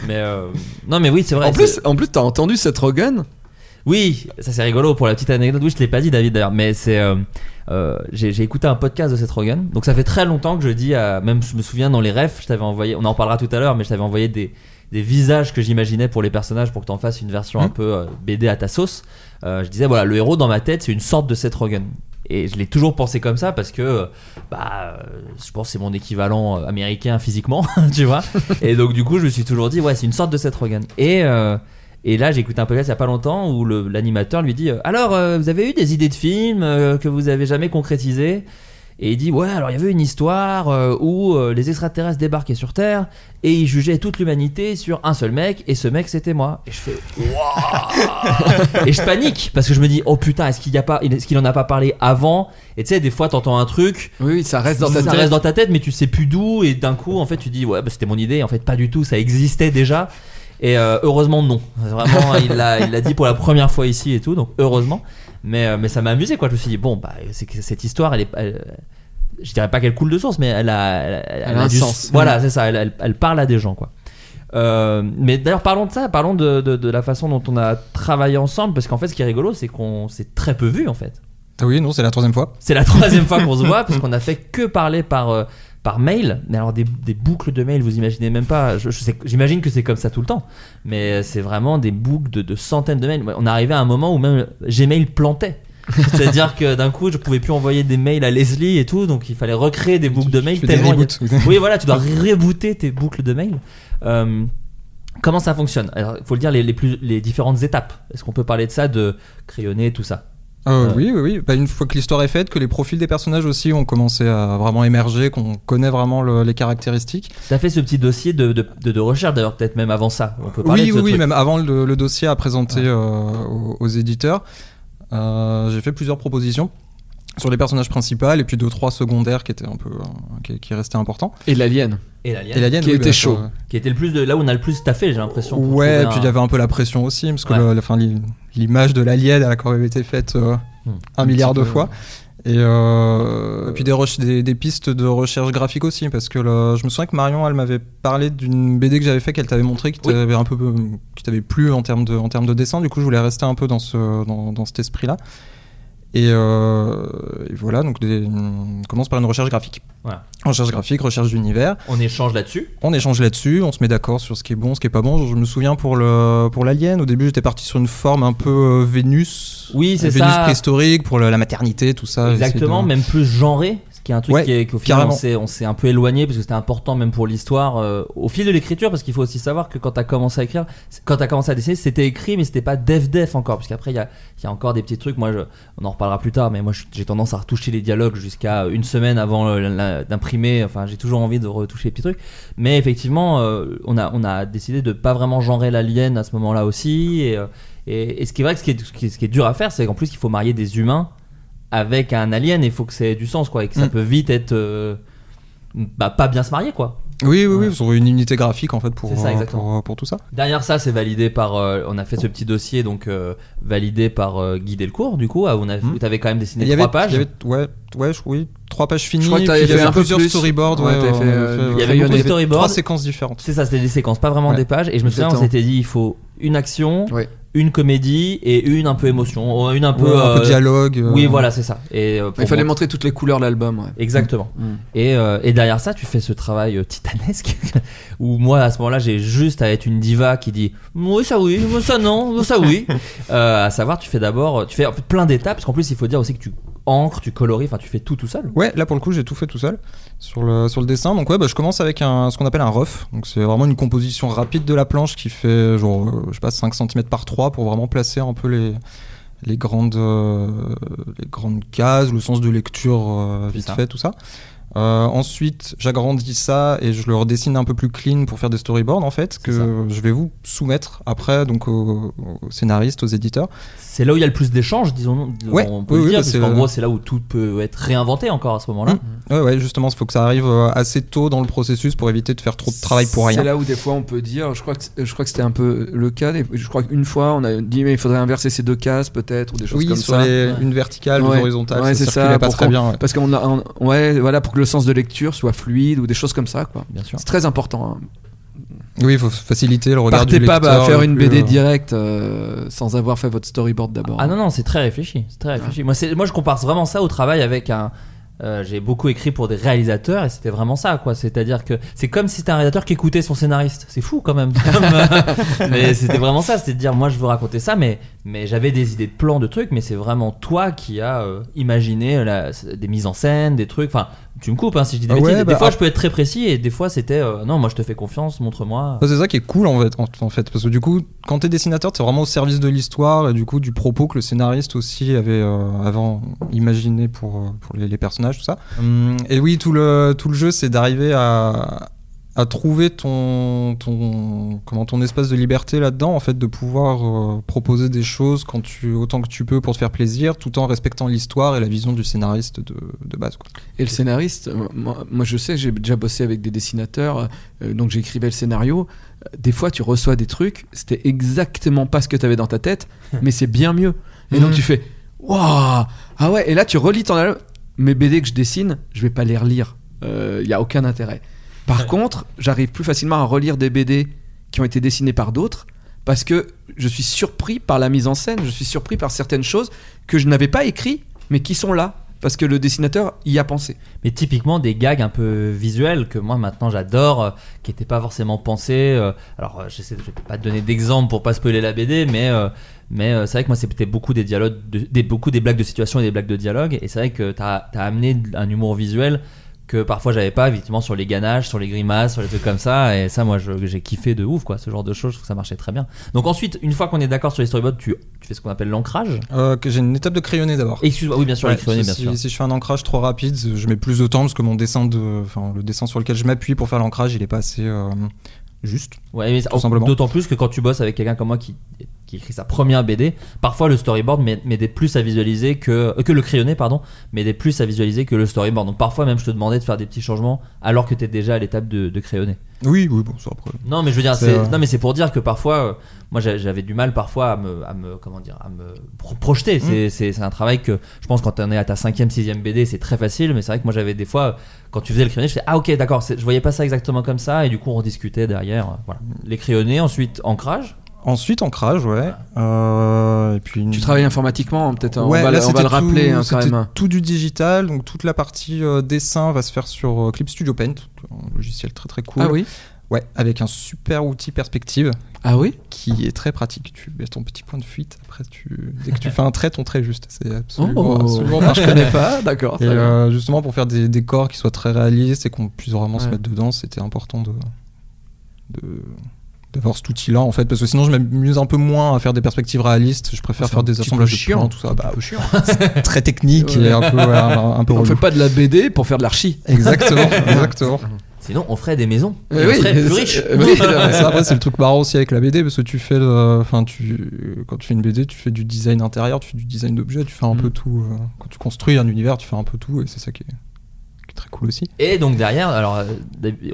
Mais. euh, non, mais oui, c'est vrai. En c'est- plus, en plus, t'as entendu cette Rogan Oui, ça c'est rigolo pour la petite anecdote. Oui, je l'ai pas dit, David, d'ailleurs, mais c'est. euh, euh, j'ai j'ai écouté un podcast de Seth Rogen. Donc ça fait très longtemps que je dis, à, même je me souviens dans les refs, je t'avais envoyé, on en parlera tout à l'heure, mais je t'avais envoyé des, des visages que j'imaginais pour les personnages pour que t'en fasses une version un Mhm. peu euh, BD à ta sauce. Euh, je disais, voilà, le héros dans ma tête, c'est une sorte de Seth Rogen. Et je l'ai toujours pensé comme ça parce que, bah, euh, je pense que c'est mon équivalent américain physiquement, tu vois. Et donc, du coup, je me suis toujours dit, ouais, c'est une sorte de Seth Rogen. Et, euh, et là, j'ai écouté un podcast il y a pas longtemps où l'animateur lui dit, alors, euh, vous avez eu des idées de films euh, que vous avez jamais concrétisées? Et il dit ouais alors il y avait une histoire euh, où euh, les extraterrestres débarquaient sur Terre et ils jugeaient toute l'humanité sur un seul mec et ce mec c'était moi. Et je fais Waouh! Et je panique parce que je me dis oh putain est-ce qu'il y a pas est-ce qu'il en a pas parlé avant? Et tu sais des fois t'entends un truc. Oui, ça reste dans ta ça tête. reste dans ta tête mais tu sais plus d'où et d'un coup en fait tu dis ouais bah, c'était mon idée. En fait pas du tout ça existait déjà. Et euh, heureusement non. Vraiment il l'a il l'a dit pour la première fois ici et tout donc heureusement mais euh, mais ça m'a amusé quoi je me suis dit bon bah c'est que cette histoire elle est elle- je dirais pas qu'elle coule de source mais elle a elle, elle- Elle a un du- sens. voilà c'est ça elle, parle à des gens quoi euh, mais d'ailleurs parlons de ça parlons de, de, de la façon dont on a travaillé ensemble parce qu'en fait ce qui est rigolo c'est qu'on s'est très peu vu en fait Ah oui, non, c'est la troisième fois. c'est la troisième fois qu'on se voit parce qu'on a fait que parler par euh, par mail. Mais alors des, des boucles de mail, vous imaginez même pas. Je, je sais- J'imagine que c'est comme ça tout le temps. Mais c'est vraiment des boucles de, de centaines de mails. On est arrivé à un moment où même Gmail plantait. C'est-à-dire que d'un coup, je pouvais plus envoyer des mails à Leslie et tout, donc il fallait recréer des boucles de mails tellement. a-. Oui, voilà, tu dois rebooter tes boucles de mails. Euh, comment ça fonctionne? Il faut le dire, les, les plus, les différentes étapes. Est-ce qu'on peut parler de ça, de crayonner, tout ça? Euh, Euh. Oui, oui, oui. Bah, une fois que l'histoire est faite, que les profils des personnages aussi ont commencé à vraiment émerger, qu'on connaît vraiment le- les caractéristiques. T'as fait ce petit dossier de, de, de- de recherche, d'ailleurs, peut-être même avant ça. On peut parler Oui, de oui, ce oui, truc. même avant le, le dossier à présenter euh, aux, aux éditeurs, euh, j'ai fait plusieurs propositions sur les personnages principaux et puis deux trois secondaires qui étaient un peu euh, qui, qui restaient importants. Et l'alien. Et l'alien, Et l'alien Qui oui, était chaud. ça, qui était le plus de là où on a le plus taffé, j'ai l'impression. Ouais, et puis un- il y avait un peu la pression aussi, parce que Ouais. enfin, l'image de l'alien, elle a quand même été faite euh, Hmm. un milliard de peu, fois. Et, euh, et puis des, reche- des, des pistes de recherche graphique aussi, parce que le- je me souviens que Marion, elle m'avait parlé d'une BD que j'avais fait, qu'elle t'avait montré, qui Oui. t'avait un peu, qui t'avait plu en termes de, en termes de dessin. Du coup, je voulais rester un peu dans ce, dans, dans cet esprit-là. Et, euh, et voilà, donc des- on commence par une recherche graphique. Voilà. Recherche graphique, recherche d'univers. On échange là-dessus. On échange là-dessus, on se met d'accord sur ce qui est bon, ce qui est pas bon. Je me souviens pour le pour l'alien, au début j'étais parti sur une forme un peu euh, Vénus. Oui, c'est Vénus ça. préhistorique pour le- la maternité, tout ça. Exactement, de- même plus genré. Qui est un truc Ouais, qui est- qu'au final on s'est, on s'est un peu éloigné parce que c'était important même pour l'histoire euh, au fil de l'écriture parce qu'il faut aussi savoir que quand tu as commencé à écrire quand tu as commencé à dessiner c'était écrit mais c'était pas dev def encore parce qu'après il y a, il y a encore des petits trucs. Moi je- on en reparlera plus tard mais moi j'ai tendance à retoucher les dialogues jusqu'à une semaine avant euh, d'imprimer. Enfin j'ai toujours envie de retoucher les petits trucs. Mais effectivement euh, on, a, on a décidé de pas vraiment genrer l'alien à ce moment là aussi. Et, et, et ce qui est vrai que ce qui est, ce qui est- ce qui est dur à faire c'est qu'en plus il faut marier des humains avec un alien et il faut que ça ait du sens quoi et que ça Mm. peut vite être euh, bah, pas bien se marier quoi Oui, oui, Ouais. oui, sur une unité graphique en fait pour, C'est ça, euh, exactement. pour, pour tout ça. derrière ça c'est validé par euh, on a fait ce petit dossier donc euh, validé par euh, Guy Delcourt du coup ah, on a, Mm. où t'avais quand même dessiné y avait, trois pages y avait- ouais, ouais, je- oui, trois pages finies. Je crois que y fait avait un peu plusieurs plus. storyboards. Ouais, ouais, fait, euh, il y avait beaucoup de Trois storyboards séquences différentes. c'est ça c'était des séquences pas vraiment Ouais. des pages et je me souviens on s'était dit il faut une action Ouais. Une comédie et une un peu émotion une un peu, Ouais, un peu de euh, dialogue. euh, oui voilà c'est ça et euh, Il fallait montrer toutes les couleurs de l'album. ouais. exactement Mm. Et, euh, et derrière ça, tu fais ce travail euh, titanesque où moi à ce moment-là, j'ai juste à être une diva qui dit oui ça oui, moi, ça non, moi, ça oui. Euh, à savoir, tu fais d'abord, tu fais en fait plein d'étapes parce qu'en plus il faut dire aussi que tu encres, tu colories, enfin tu fais tout tout seul. Ouais, là pour le coup, j'ai tout fait tout seul sur le, sur le dessin. Donc ouais, bah, je commence avec un, ce qu'on appelle un rough. Donc c'est vraiment une composition rapide de la planche qui fait genre, euh, je sais pas, 5 cm par 3 pour vraiment placer un peu les, les, grandes, euh, les grandes cases, le sens de lecture euh, vite ça. fait, tout ça. Euh, ensuite, j'agrandis ça et je le redessine un peu plus clean pour faire des storyboards en fait que je vais vous soumettre après donc aux, aux scénaristes, aux éditeurs. C'est là où il y a le plus d'échanges, disons. Ouais, on peut oui, le dire, parce c'est- qu'en gros c'est là où tout peut être réinventé encore à ce moment-là. Mm. Ouais, ouais, justement, il faut que ça arrive euh, assez tôt dans le processus pour éviter de faire trop de travail pour rien. C'est là où des fois on peut dire, je crois que je crois que c'était un peu le cas. Je crois qu'une fois on a dit mais il faudrait inverser ces deux cases peut-être ou des choses Oui, comme sur ça. les- une verticale, Ouais. deux horizontales, Ouais, ça c'est ça, pas pour très bien. ouais. Parce qu'on a, on- ouais, voilà, pour que le sens de lecture soit fluide ou des choses comme ça, quoi. Bien sûr. C'est très important. hein. Oui, il faut faciliter le regard Partez du pas lecteur. à faire une plus, BD euh, directe euh, sans avoir fait votre storyboard d'abord. Ah non, non, c'est très réfléchi. C'est très réfléchi. Moi, c'est- moi, je compare vraiment ça au travail avec un. euh, j'ai beaucoup écrit pour des réalisateurs et c'était vraiment ça, quoi. C'est-à-dire que c'est comme si c'était un réalisateur qui écoutait son scénariste. C'est fou quand même. Mais c'était vraiment ça. C'était de dire, moi, je veux raconter ça, mais, mais j'avais des idées de plans, de trucs, mais c'est vraiment toi qui as euh, imaginé la- des mises en scène, des trucs. Enfin, tu me coupes hein, si je dis des Ah bêtises. ouais, des bah, fois, ah. je peux être très précis et des fois, c'était euh, non, moi, je te fais confiance, montre-moi. C'est ça qui est cool en fait, en, en fait, parce que du coup, quand t'es dessinateur, t'es vraiment au service de l'histoire et du coup du propos que le scénariste aussi avait euh, avant imaginé pour, euh, pour les, les personnages, tout ça. Hum, et oui, tout le, tout le jeu, c'est d'arriver à, à trouver ton, ton, comment, ton espace de liberté là-dedans, en fait, de pouvoir euh, proposer des choses quand tu, autant que tu peux pour te faire plaisir, tout en respectant l'histoire et la vision du scénariste de, de base. Quoi. Et le scénariste, euh, moi, moi, je sais, j'ai déjà bossé avec des dessinateurs, euh, donc j'écrivais le scénario. Euh, Des fois, tu reçois des trucs, c'était exactement pas ce que tu avais dans ta tête, mais c'est bien mieux. Et donc Mhm. tu fais, waouh, ah ouais, et là tu relis ton album. Mes BD que je dessine, je vais pas les relire. Il y a aucun intérêt. Par contre, j'arrive plus facilement à relire des BD qui ont été dessinés par d'autres parce que je suis surpris par la mise en scène, je suis surpris par certaines choses que je n'avais pas écrites mais qui sont là. parce que le dessinateur y a pensé. Mais typiquement des gags un peu visuels que moi maintenant j'adore, euh, qui n'étaient pas forcément pensés. euh, alors euh, je vais pas te donner d'exemple pour pas spoiler la BD, mais mais c'est vrai que moi c'était beaucoup des dialogues, beaucoup des blagues de situation et des blagues de dialogue. Et c'est vrai que t'as as amené un humour visuel que parfois j'avais pas, effectivement sur les ganaches, sur les grimaces, sur les trucs comme ça. Et ça, moi j'ai kiffé de ouf quoi, ce genre de choses. Je trouve que ça marchait très bien. Donc ensuite, une fois qu'on est d'accord sur les storyboards, tu, tu fais ce qu'on appelle l'ancrage. Euh, que j'ai une étape de crayonné d'abord. Excuse-moi, oui bien sûr, Ouais, les crayonnés, bien si, sûr. si je fais un ancrage trop rapide, je mets plus de temps parce que mon dessin de, enfin le dessin sur lequel je m'appuie pour faire l'ancrage, il est pas assez euh, juste. Ouais, mais. D'autant plus que quand tu bosses avec quelqu'un comme moi qui, qui écrit sa première BD, parfois le storyboard m'aidait plus à visualiser que, euh, que le crayonné, pardon, m'aidait plus à visualiser que le storyboard. Donc parfois même je te demandais de faire des petits changements alors que tu es déjà à l'étape de, de crayonné. Oui, oui, bon, ça après. Non, mais je veux dire, C'est, euh, non, mais c'est pour dire que parfois, euh, moi j'a- j'avais du mal parfois à me, à me comment dire, à me pro- projeter. Mm. C'est, c'est, c'est un travail que je pense quand on est à ta cinquième, sixième BD, c'est très facile, mais c'est vrai que moi j'avais des fois, quand tu faisais le crayonné, je faisais ah ok d'accord, je voyais pas ça exactement comme ça, et du coup on discutait derrière. Voilà. Les crayonnés, ensuite ancrage. Ensuite ancrage, ouais. Euh, et puis une- Tu travailles informatiquement, peut-être. on Ouais, va, là, le- on va le rappeler tout- hein, quand c'était même. tout du digital, donc toute la partie euh, dessin va se faire sur euh, Clip Studio Paint, un logiciel très très cool. Ah oui. Ouais, avec un super outil perspective Ah oui. qui est très pratique. Tu mets ton petit point de fuite, après tu dès que tu fais un trait, ton trait est juste. C'est absolument, Oh, absolument je connais pas. D'accord. Euh, justement pour faire des décors qui soient très réalistes et qu'on puisse vraiment se mettre dedans, c'était important de de- d'avoir cet outil-là en fait parce que sinon je m'amuse un peu moins à faire des perspectives réalistes je préfère C'est faire des assemblages de chiant. plans tout ça bah, chiant. très technique Ouais. et un peu, ouais, un, peu On relou. fait pas de la BD pour faire de l'archi. exactement exactement Sinon, on ferait des maisons. Et on oui, serait plus c'est- riches. euh, oui, ça après c'est le truc marrant aussi avec la BD parce que tu fais enfin tu quand tu fais une BD tu fais du design intérieur tu fais du design d'objets tu fais un Mm. peu tout euh, quand tu construis un univers tu fais un peu tout et c'est ça qui est, qui est très cool aussi Et donc derrière, alors euh,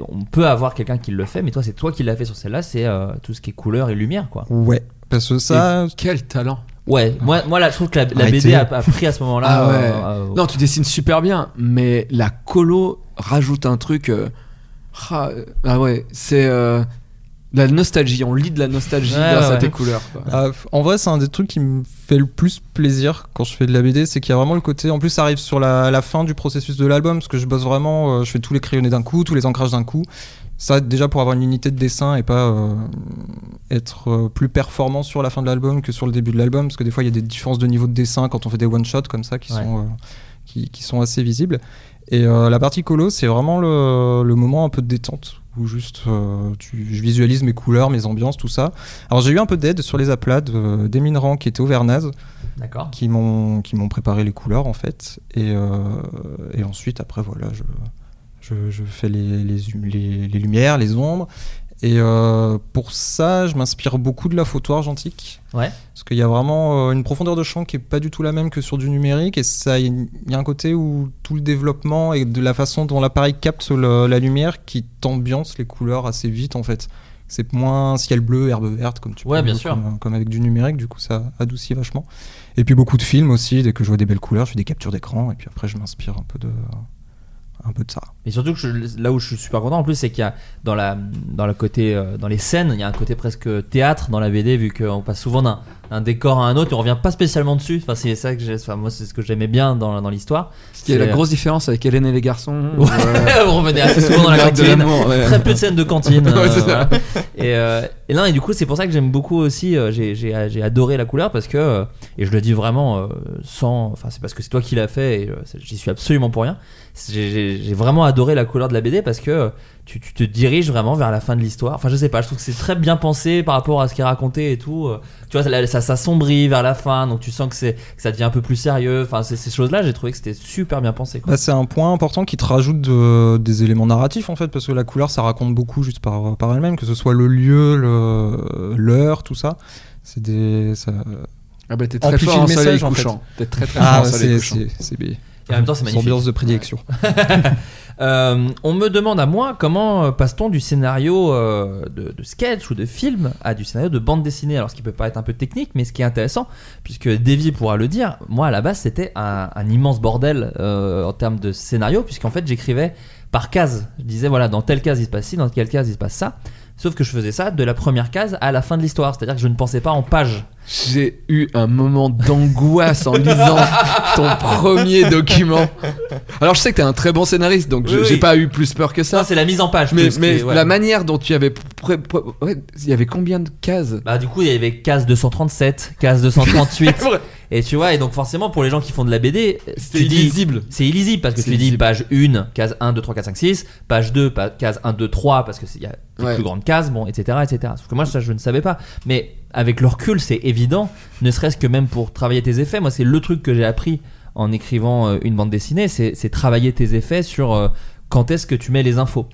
on peut avoir quelqu'un qui le fait, mais toi c'est toi qui l'as fait sur celle-là, c'est euh, tout ce qui est couleur et lumière quoi. ouais parce que ça Quel talent. Ouais, moi, moi là je trouve que la, la Arrêtez. BD a, a pris à ce moment-là. Ah ouais. euh, euh, Non, tu dessines super bien, mais la colo rajoute un truc. ah, euh, ah ouais, c'est euh, la nostalgie. On lit de la nostalgie Ouais, grâce à ouais. tes couleurs. quoi. Ah, en vrai, c'est un des trucs qui me fait le plus plaisir quand je fais de la BD, c'est qu'il y a vraiment le côté. En plus, ça arrive sur la, la fin du processus de l'album, parce que je bosse vraiment, euh, je fais tous les crayonnés d'un coup, tous les ancrages d'un coup. Ça, déjà pour avoir une unité de dessin et pas euh, être euh, plus performant sur la fin de l'album que sur le début de l'album, parce que des fois, il y a des différences de niveau de dessin quand on fait des one-shots comme ça qui, Ouais. sont, euh, qui, qui sont assez visibles. Et euh, la partie colo, c'est vraiment le, le moment un peu de détente où juste euh, tu, je visualise mes couleurs, mes ambiances, tout ça. Alors j'ai eu un peu d'aide sur les aplats de d'Emin Rand qui était au Vernaz, D'accord. qui m'ont qui m'ont préparé les couleurs en fait. Et, euh, et ensuite après voilà, je, je, je fais les, les, les, les lumières, les ombres. Et euh, pour ça, je m'inspire beaucoup de la photo argentique. Ouais. Parce qu'il y a vraiment euh, une profondeur de champ qui est pas du tout la même que sur du numérique. Et ça, il y a un côté où tout le développement et de la façon dont l'appareil capte le- la lumière qui t'ambiance les couleurs assez vite en fait. C'est moins ciel bleu, herbe verte comme tu Ouais, peux- bien sûr. Comme, comme avec du numérique, du coup ça adoucit vachement. Et puis beaucoup de films aussi, dès que je vois des belles couleurs, je fais des captures d'écran et puis après je m'inspire un peu de un peu ça. Et surtout là où je suis super content en plus, c'est qu'il y a dans la dans le côté euh, dans les scènes, il y a un côté presque théâtre dans la BD vu qu'on passe souvent d'un un décor à un autre et on revient pas spécialement dessus. Enfin c'est ça que j'ai, enfin, moi c'est ce que j'aimais bien dans, dans l'histoire. Ce qui est la C'est- grosse différence avec Hélène et les garçons. Ouais, on revenait assez souvent dans la cantine. ouais. Très peu de scènes de cantine. Euh, voilà. et, euh, et non, et du coup, c'est pour ça que j'aime beaucoup aussi. euh, j'ai, j'ai, j'ai adoré la couleur parce que, euh, et je le dis vraiment euh, sans. Enfin, c'est parce que c'est toi qui l'as fait et euh, j'y suis absolument pour rien. J'ai, j'ai- j'ai vraiment adoré la couleur de la BD parce que euh, tu, tu te diriges vraiment vers la fin de l'histoire. Enfin, je sais pas, je trouve que c'est très bien pensé par rapport à ce qui est raconté et tout. euh. Tu vois, ça, ça, s'assombrit vers la fin, donc tu sens que, c'est, que ça devient un peu plus sérieux. Enfin, ces choses-là, j'ai trouvé que c'était super bien pensé. Bah, c'est un point important qui te rajoute de- des éléments narratifs en fait, parce que la couleur ça raconte beaucoup juste par, par elle-même, que ce soit le lieu, le- l'heure, tout ça. C'est des. Ça... Ah bah t'es très Amplifie fort en le soleil message, en fait. couchant. T'es très très Ah, fort en soleil c'est couchant. c'est- Et en même temps, c'est magnifique. ambiance de prédilection. Euh, on me demande à moi comment euh, passe-t-on du scénario euh, de, de sketch ou de film à du scénario de bande dessinée. Alors ce qui peut paraître un peu technique, mais ce qui est intéressant, puisque Davy pourra le dire, moi à la base c'était un, un immense bordel euh, en termes de scénario, puisqu'en fait j'écrivais par case. Je disais voilà dans telle case il se passe ci, dans telle case il se passe ça. Sauf que je faisais ça de la première case à la fin de l'histoire, c'est-à-dire que je ne pensais pas en page. J'ai eu un moment d'angoisse en lisant ton premier document. Alors je sais que t'es un très bon scénariste, donc je- Oui, j'ai oui. pas eu plus peur que ça. C'est la mise en page. mais plus, mais ouais. la manière dont tu avais. pré- pré- ouais, il y avait combien de cases? Bah du coup il y avait case 237, case 238 C'est vrai. Et tu vois et donc forcément pour les gens qui font de la BD dis- illisible. c'est illisible parce que C'est tu dis illisible. page 1 case 1 2 3 4 5 6 page 2 pa- case 1 2 3 parce que c'est- il y a Ouais. plus grandes cases bon etc etc sauf que moi ça je ne savais pas mais avec le recul c'est évident ne serait-ce que même pour travailler tes effets moi c'est le truc que j'ai appris en écrivant euh, une bande dessinée c'est c'est travailler tes effets sur euh, quand est-ce que tu mets les infos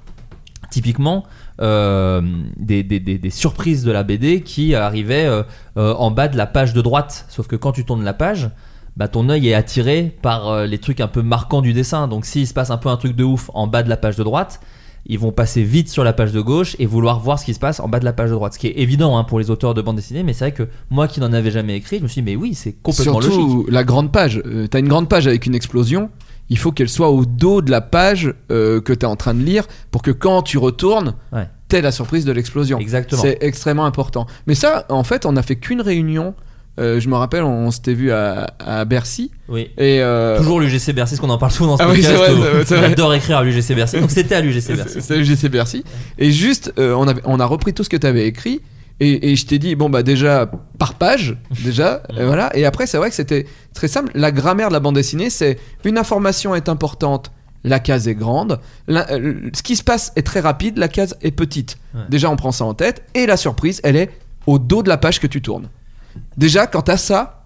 typiquement euh, des, des- des- des surprises de la BD qui arrivaient euh, euh, en bas de la page de droite. Sauf que quand tu tournes la page, bah, ton œil est attiré par les trucs un peu marquants du dessin. Donc s'il se passe un peu un truc de ouf en bas de la page de droite, ils vont passer vite sur la page de gauche et vouloir voir ce qui se passe en bas de la page de droite. Ce qui est évident hein, pour les auteurs de bande dessinée, mais c'est vrai que moi qui n'en avais jamais écrit, je me suis dit, mais oui, c'est complètement Surtout logique. la grande page. Euh, t'as une grande page avec une explosion. Il faut qu'elle soit au dos de la page euh, que t'es en train de lire pour que quand tu retournes, Ouais. t'aies la surprise de l'explosion. Exactement. C'est extrêmement important. Mais ça, en fait, on a fait qu'une réunion. Euh, je me rappelle, on, s'était vu à, à Bercy. Oui. Et euh, Toujours l'UGC Bercy, parce qu'on en parle souvent dans ce Ah podcast. J'adore écrire à l'UGC Bercy. Donc c'était à l'UGC Bercy. C'est c'est UGC Bercy. Et juste, euh, on, avait, on a repris tout ce que tu avais écrit. Et, et je t'ai dit, bon, bah déjà, par page, déjà, et voilà. Et après, c'est vrai que c'était très simple. La grammaire de la bande dessinée, c'est une information est importante, la case est grande. La- euh, ce qui se passe est très rapide, la case est petite. Ouais. Déjà, on prend ça en tête. Et la surprise, elle est au dos de la page que tu tournes. Déjà, quand t'as ça,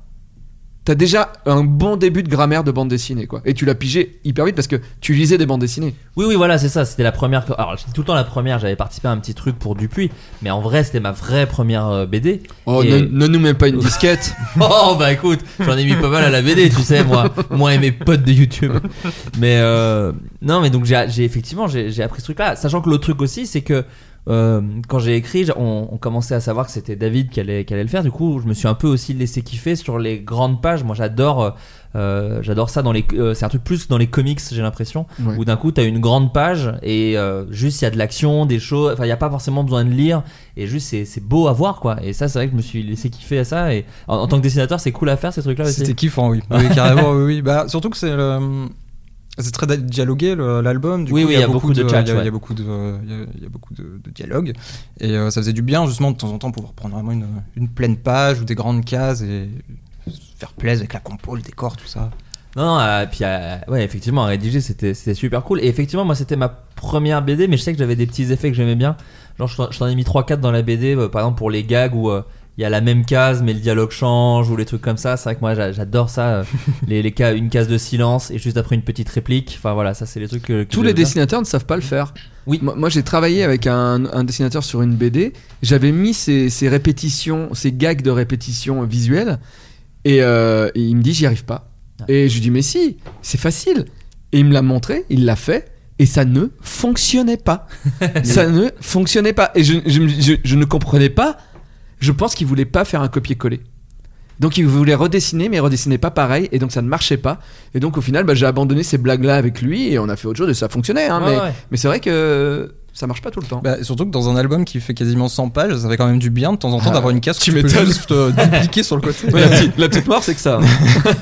t'as déjà un bon début de grammaire de bande dessinée, quoi. Et tu l'as pigé hyper vite parce que tu lisais des bandes dessinées. Oui, oui, voilà, c'est ça. C'était la première. Alors, tout le temps la première. J'avais participé à un petit truc pour Dupuis, mais en vrai, c'était ma vraie première euh, BD. Oh, Et- ne, ne nous mets pas une disquette. Oh bah écoute, j'en ai mis pas mal à la BD, tu sais, moi, moi et mes potes de YouTube. Mais euh, non, mais donc j'ai effectivement j'ai j'ai appris ce truc-là, sachant que l'autre truc aussi, c'est que euh, quand j'ai écrit, on, on commençait à savoir que c'était David qui allait, qui allait le faire. Du coup, je me suis un peu aussi laissé kiffer sur les grandes pages. Moi, j'adore, euh, j'adore ça dans les. euh, c'est un truc plus dans les comics, j'ai l'impression, Ouais. où d'un coup, t'as une grande page et juste il y a de l'action, des choses. Enfin, il y a pas forcément besoin de lire et juste c'est c'est beau à voir quoi. Et ça, c'est vrai que je me suis laissé kiffer à ça. Et en, en tant que dessinateur, c'est cool à faire ces trucs-là aussi. C'était kiffant, oui. Oui, carrément, oui, oui. Bah, surtout que c'est le- C'est très dialogué l'album. Oui, coup, oui, il y a beaucoup de il y a- y, beaucoup de, il y a- il y a beaucoup de, de dialogues et euh, ça faisait du bien justement de temps en temps pouvoir prendre vraiment une, une pleine page ou des grandes cases et se faire plaisir avec la compo, le décor, tout ça. Non, non, euh, puis euh, ouais, effectivement, à rédiger, c'était super cool. Et effectivement, moi, c'était ma première BD, mais je sais que j'avais des petits effets que j'aimais bien. Genre, je t'en- ai mis 3-4 dans la BD, euh, par exemple pour les gags euh, il y a la même case, mais le dialogue change, ou les trucs comme ça. C'est vrai que moi, j'a- j'adore ça. euh, les, les cas, une case de silence, et juste après une petite réplique. Enfin, voilà, ça, c'est les trucs que. que Tous les bien. dessinateurs ne savent pas le faire. Oui. Moi, moi, j'ai travaillé avec un, un dessinateur sur une BD. J'avais mis ces, ces répétitions, ces gags de répétition visuelle. Et, euh, et il me dit, j'y arrive pas. Ah. Et je lui dis, mais si, c'est facile. Et il me l'a montré, il l'a fait. Et ça ne fonctionnait pas. ça ne fonctionnait pas. Et je, je- je ne comprenais pas. Je pense qu'il voulait pas faire un copier-coller. Donc il voulait redessiner, mais il redessinait pas pareil, et donc ça ne marchait pas. Et donc au final, bah, j'ai abandonné ces blagues-là avec lui, et on a fait autre chose, et ça fonctionnait. Hein, Ouais, mais ouais. mais c'est vrai que ça marche pas tout le temps. Bah, surtout que dans un album qui fait quasiment 100 pages, ça fait quand même du bien de temps en temps Ah, d'avoir une case tu tu peux juste euh, dupliquer sur le côté. Ouais, la, petite, la petite mort, c'est que ça.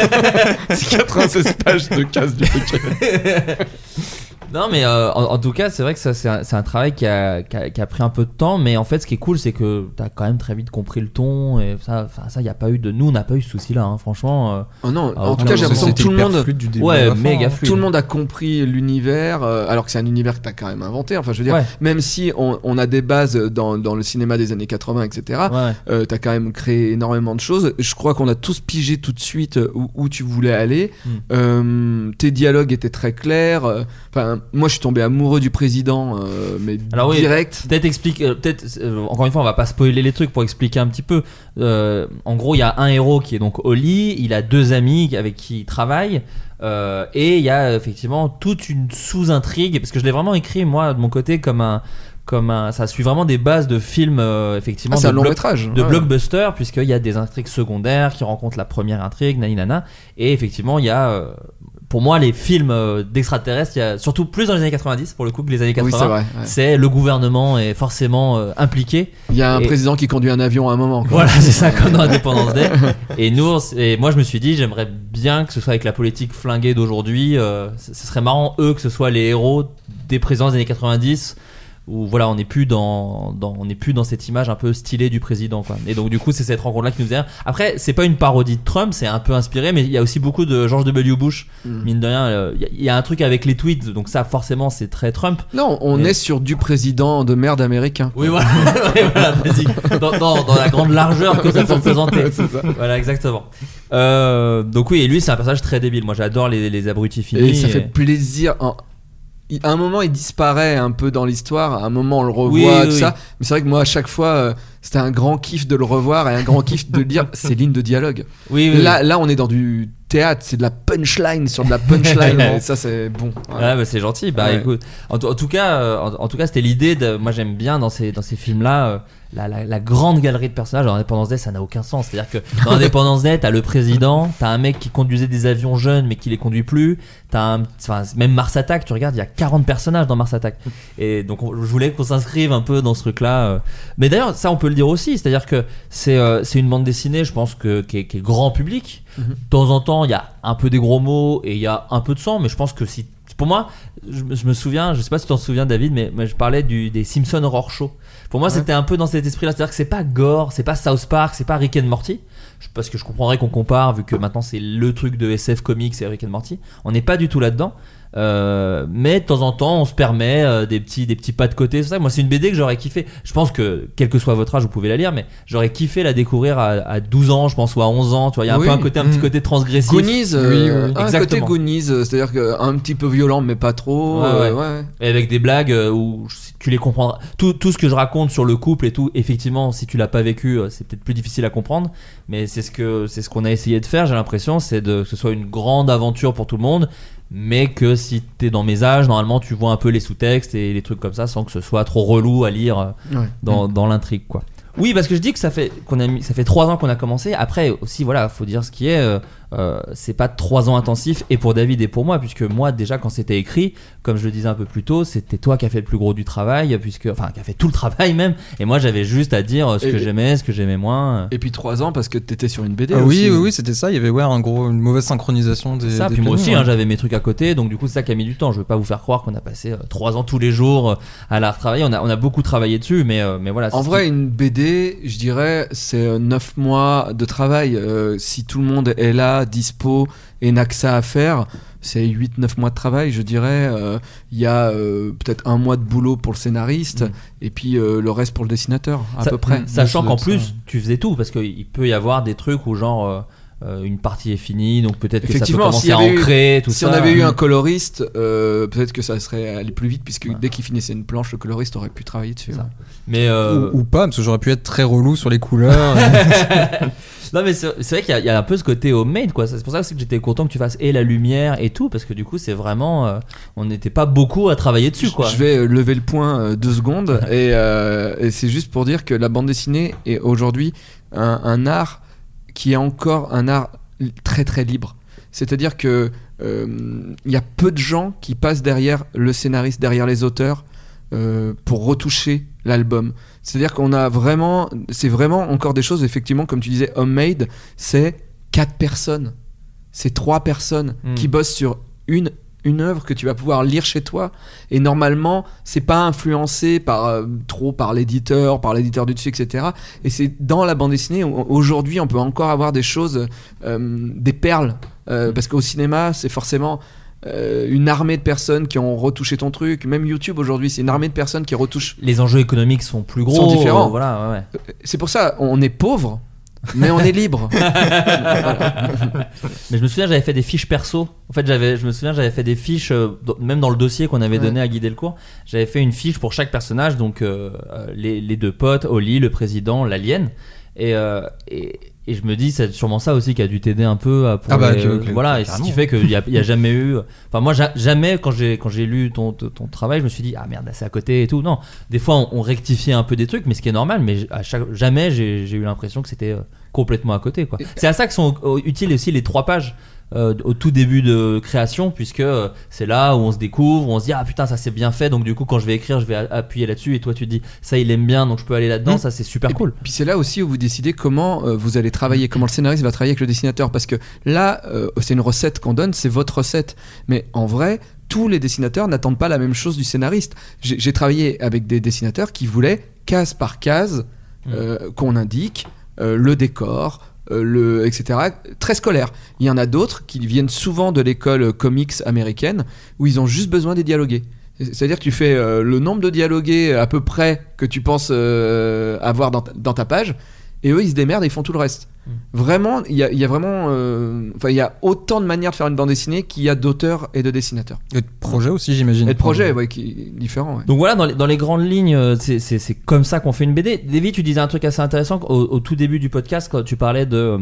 c'est 96 pages de cases du Non, mais euh, en, en tout cas, c'est vrai que ça, c'est un, c'est un travail qui a, qui, a, qui a pris un peu de temps, mais en fait, ce qui est cool, c'est que t'as quand même très vite compris le ton, et ça, enfin, ça, y a pas eu de. Nous, on n'a pas eu ce souci-là, hein, franchement. euh, Oh non, Ah, en tout cas, j'ai l'impression que tout le monde. du début Ouais, fin, méga hein. fluide. Tout le monde a compris l'univers, euh, alors que c'est un univers que t'as quand même inventé. Enfin, je veux dire, Ouais. même si on, on a des bases dans, dans le cinéma des années 80, etc., ouais. euh, t'as quand même créé énormément de choses. Je crois qu'on a tous pigé tout de suite euh, où, où tu voulais aller. Mm. Euh, tes dialogues étaient très clairs. Euh, Enfin, moi, je suis tombé amoureux du président, euh, mais Alors oui, direct. Peut-être explique, euh, peut-être euh, encore une fois, on va pas spoiler les trucs pour expliquer un petit peu. En gros, il y a un héros qui est donc Oli, il a deux amis avec qui il travaille, euh, et il y a effectivement toute une sous-intrigue parce que je l'ai vraiment écrit moi de mon côté comme un, comme un, ça suit vraiment des bases de films euh, effectivement Ah, c'est de un long block- métrage. de ouais. blockbuster puisqu'il y a des intrigues secondaires qui rencontrent la première intrigue, nani nana, et effectivement il y a euh, pour moi, les films euh, d'extraterrestres, il y a surtout plus dans les années 90 pour le coup que les années Oui, 80. c'est vrai. ouais. c'est le gouvernement est forcément euh, impliqué. Il y a un Et- président qui conduit un avion à un moment. quoi. Voilà, c'est ça comme dans Independence Day. Et nous, et moi, je me suis dit, j'aimerais bien que ce soit avec la politique flinguée d'aujourd'hui. euh, ce ce serait marrant eux que ce soit les héros des présidents des années 90 où voilà, on n'est plus dans, dans on n'est plus dans cette image un peu stylée du président quoi. Et donc du coup, c'est cette rencontre là qui nous vient. Après, c'est pas une parodie de Trump, c'est un peu inspiré mais il y a aussi beaucoup de George W Bush. Mm. Mine de rien, euh, il y a- il y, a un truc avec les tweets, donc ça forcément c'est très Trump. Non, on Mais- est sur du président de merde américain. Oui, voilà, Ouais, voilà. Dans, dans- dans la grande largeur que ça peut représenter. Voilà, exactement. Euh, donc oui, et lui, c'est un personnage très débile. Moi, j'adore les, les abrutis finis. Et ça fait plaisir. En- il- À un moment, il disparaît un peu dans l'histoire. À un moment, on le revoit, Oui, tout oui. ça. Mais c'est vrai que moi, à chaque fois, euh, c'était un grand kiff de le revoir et un grand kiff de dire ces lignes de dialogue. Oui, Là, là, on est dans du théâtre. C'est de la punchline sur de la punchline. et ça, c'est bon. Ouais. Ouais, bah, c'est gentil. Bah Ouais. écoute, en, tout- en tout cas, euh, en, en tout cas, c'était l'idée de. Moi, j'aime bien dans ces dans ces films-là euh, la, la, la grande galerie de personnages. Dans Independence Day, ça n'a aucun sens. C'est-à-dire que dans Independence Day, t'as le président, t'as un mec qui conduisait des avions jeunes mais qui les conduit plus. T'as un, enfin, même Mars Attack. Tu regardes, il y a 40 personnages dans Mars Attack. Et donc, on- je voulais qu'on s'inscrive un peu dans ce truc-là. euh. Mais d'ailleurs, ça, on peut le dire aussi. C'est-à-dire que c'est euh, c'est une bande dessinée, je pense que qui est, qui est grand public. Mhm. De temps en temps, il y a un peu des gros mots et il y a un peu de sang, mais je pense que si. Pour moi, je, me- je me souviens, je sais pas si tu t'en souviens, David, mais, mais je parlais du, des Simpson Horror Show. Pour moi, Ouais. c'était un peu dans cet esprit-là. C'est-à-dire que c'est pas Gore, c'est pas South Park, c'est pas Rick and Morty. Parce que je comprendrais qu'on compare, vu que maintenant c'est le truc de SF Comics et Rick and Morty. On n'est pas du tout là-dedans. Euh, mais de temps en temps, on se permet euh, des petits des petits pas de côté. C'est ça. Moi, c'est une BD que j'aurais kiffé. Je pense que quel que soit votre âge, vous pouvez la lire, mais j'aurais kiffé la découvrir à, à 12 ans, je pense, ou à 11 ans. Tu vois, il y a un Oui. peu un côté un petit Mm. côté transgressif. Goonies, euh, Oui, oui, un côté. Goonies, euh, c'est-à-dire un petit peu violent mais pas trop. Ouais, euh, ouais. ouais. Et avec des blagues où tu les comprendras. Tout, tout ce que je raconte sur le couple et tout, effectivement, si tu l'as pas vécu, c'est peut-être plus difficile à comprendre. Mais c'est ce que c'est ce qu'on a essayé de faire. J'ai l'impression, c'est de que ce soit une grande aventure pour tout le monde, mais que si t'es dans mes âges, normalement, tu vois un peu les sous-textes et les trucs comme ça, sans que ce soit trop relou à lire euh, Ouais. dans, dans l'intrigue, quoi. Oui, parce que je dis que ça fait qu'on a mis, ça fait trois ans qu'on a commencé. Après aussi, voilà, faut dire ce qui est. euh, euh, c'est pas trois ans intensifs et pour David et pour moi, puisque moi déjà quand c'était écrit, comme je le disais un peu plus tôt, c'était toi qui as fait le plus gros du travail, puisque enfin qui a fait tout le travail même. Et moi j'avais juste à dire euh, ce Et- que j'aimais, ce que j'aimais moins. Et puis trois ans parce que t'étais sur une BD. Ah aussi. oui, oui, oui, c'était ça. Il y avait ouais, un gros, une mauvaise synchronisation des. ça, des puis moi aussi, ouais. hein, j'avais mes trucs à côté, donc du coup, c'est ça qui a mis du temps. Je veux pas vous faire croire qu'on a passé euh, trois ans tous les jours euh, à la retravailler. On a, on a beaucoup travaillé dessus, mais, euh, mais voilà. En vrai, qui- une BD, je dirais, c'est 9 mois de travail. Euh, si tout le monde est là, dispo et n'a que ça à faire, c'est 8-9 mois de travail, je dirais. Euh, Il y a euh, peut-être un mois de boulot pour le scénariste Mm. et puis euh, le reste pour le dessinateur, à peu près. Sachant qu'en plus, ça. tu faisais tout, parce qu'il peut y avoir des trucs où, genre, euh, une partie est finie, donc peut-être que ça peut commencer s'il y à eu- ancrer, tout si ça. on avait eu un coloriste, euh, peut-être que ça serait allé plus vite, puisque dès qu'il finissait une planche, le coloriste aurait pu travailler dessus. Ouais. Mais euh, Ou, ou pas, parce que j'aurais pu être très relou sur les couleurs. non, mais c'est vrai qu'il y, a- il y a un peu ce côté homemade, quoi. C'est pour ça que j'étais content que tu fasses et la lumière et tout, parce que du coup, c'est vraiment, euh, on n'était pas beaucoup à travailler dessus, quoi. Je vais lever le point deux secondes et, euh, et c'est juste pour dire que la bande dessinée est aujourd'hui un, un art qui est encore un art très très libre. C'est-à-dire que euh, il y a peu de gens qui passent derrière le scénariste, derrière les auteurs euh, pour retoucher l'album. C'est-à-dire qu'on a vraiment, c'est vraiment encore des choses effectivement comme tu disais homemade, c'est quatre personnes, c'est trois personnes Mm. qui bossent sur une une œuvre que tu vas pouvoir lire chez toi et normalement c'est pas influencé par euh, trop par l'éditeur par l'éditeur du dessus etc et c'est dans la bande dessinée aujourd'hui on peut encore avoir des choses euh, des perles Euh, parce qu'au cinéma c'est forcément une armée de personnes qui ont retouché ton truc même YouTube aujourd'hui c'est une armée de personnes qui retouchent Les enjeux économiques sont plus gros. Sont différents. voilà, ouais, ouais. c'est pour ça on est pauvre mais on est libre Mais je me souviens, j'avais fait des fiches perso. En fait, j'avais, je me souviens, j'avais fait des fiches, euh, dans- même dans le dossier qu'on avait donné à guider le cours. J'avais fait une fiche pour chaque personnage, donc euh, euh, les, les deux potes, Oli, le président, l'alien. Et, euh, et, et je me dis, c'est sûrement ça aussi qui a dû t'aider un peu à. pour Ah bah, les- que- que- voilà, et ce qui fait qu'il n'y a, y a jamais eu. Enfin, moi, ja- jamais, quand j'ai, quand j'ai lu ton, ton, ton travail, je me suis dit, ah merde, c'est à côté et tout. Non, des fois, on, on rectifiait un peu des trucs, mais ce qui est normal, mais à chaque, jamais j'ai, eu l'impression que c'était euh, complètement à côté quoi. C'est à ça que sont euh, utiles aussi les trois pages. Euh, au tout début de création puisque euh, c'est là où on se découvre où on se dit ah putain ça c'est bien fait donc du coup quand je vais écrire je vais appuyer là-dessus et toi tu te dis ça il aime bien donc je peux aller là-dedans Mm. ça c'est super cool Puis c'est là aussi où vous décidez comment euh, vous allez travailler, comment le scénariste va travailler avec le dessinateur. Parce que là, c'est une recette qu'on donne, c'est votre recette. Mais en vrai, tous les dessinateurs n'attendent pas la même chose du scénariste. J'ai travaillé avec des dessinateurs qui voulaient, case par case, euh, qu'on indique le décor. Euh, le, etc. Très scolaire. Il y en a d'autres qui viennent souvent de l'école comics américaine où ils ont juste besoin des dialogués. C'est-à-dire que tu fais euh, le nombre de dialogués à peu près que tu penses euh, avoir dans ta page, et eux ils se démerdent et ils font tout le reste. Vraiment, il y a, il y a vraiment, euh, enfin il y a autant de manières de faire une bande dessinée qu'il y a d'auteurs et de dessinateurs. Et de projets aussi, j'imagine. Et de projets, ouais, qui est différent. ouais. Donc voilà, dans les, dans les grandes lignes, euh, c'est- comme ça qu'on fait une BD. Davy, tu disais un truc assez intéressant au, au tout début du podcast quand tu parlais de, euh,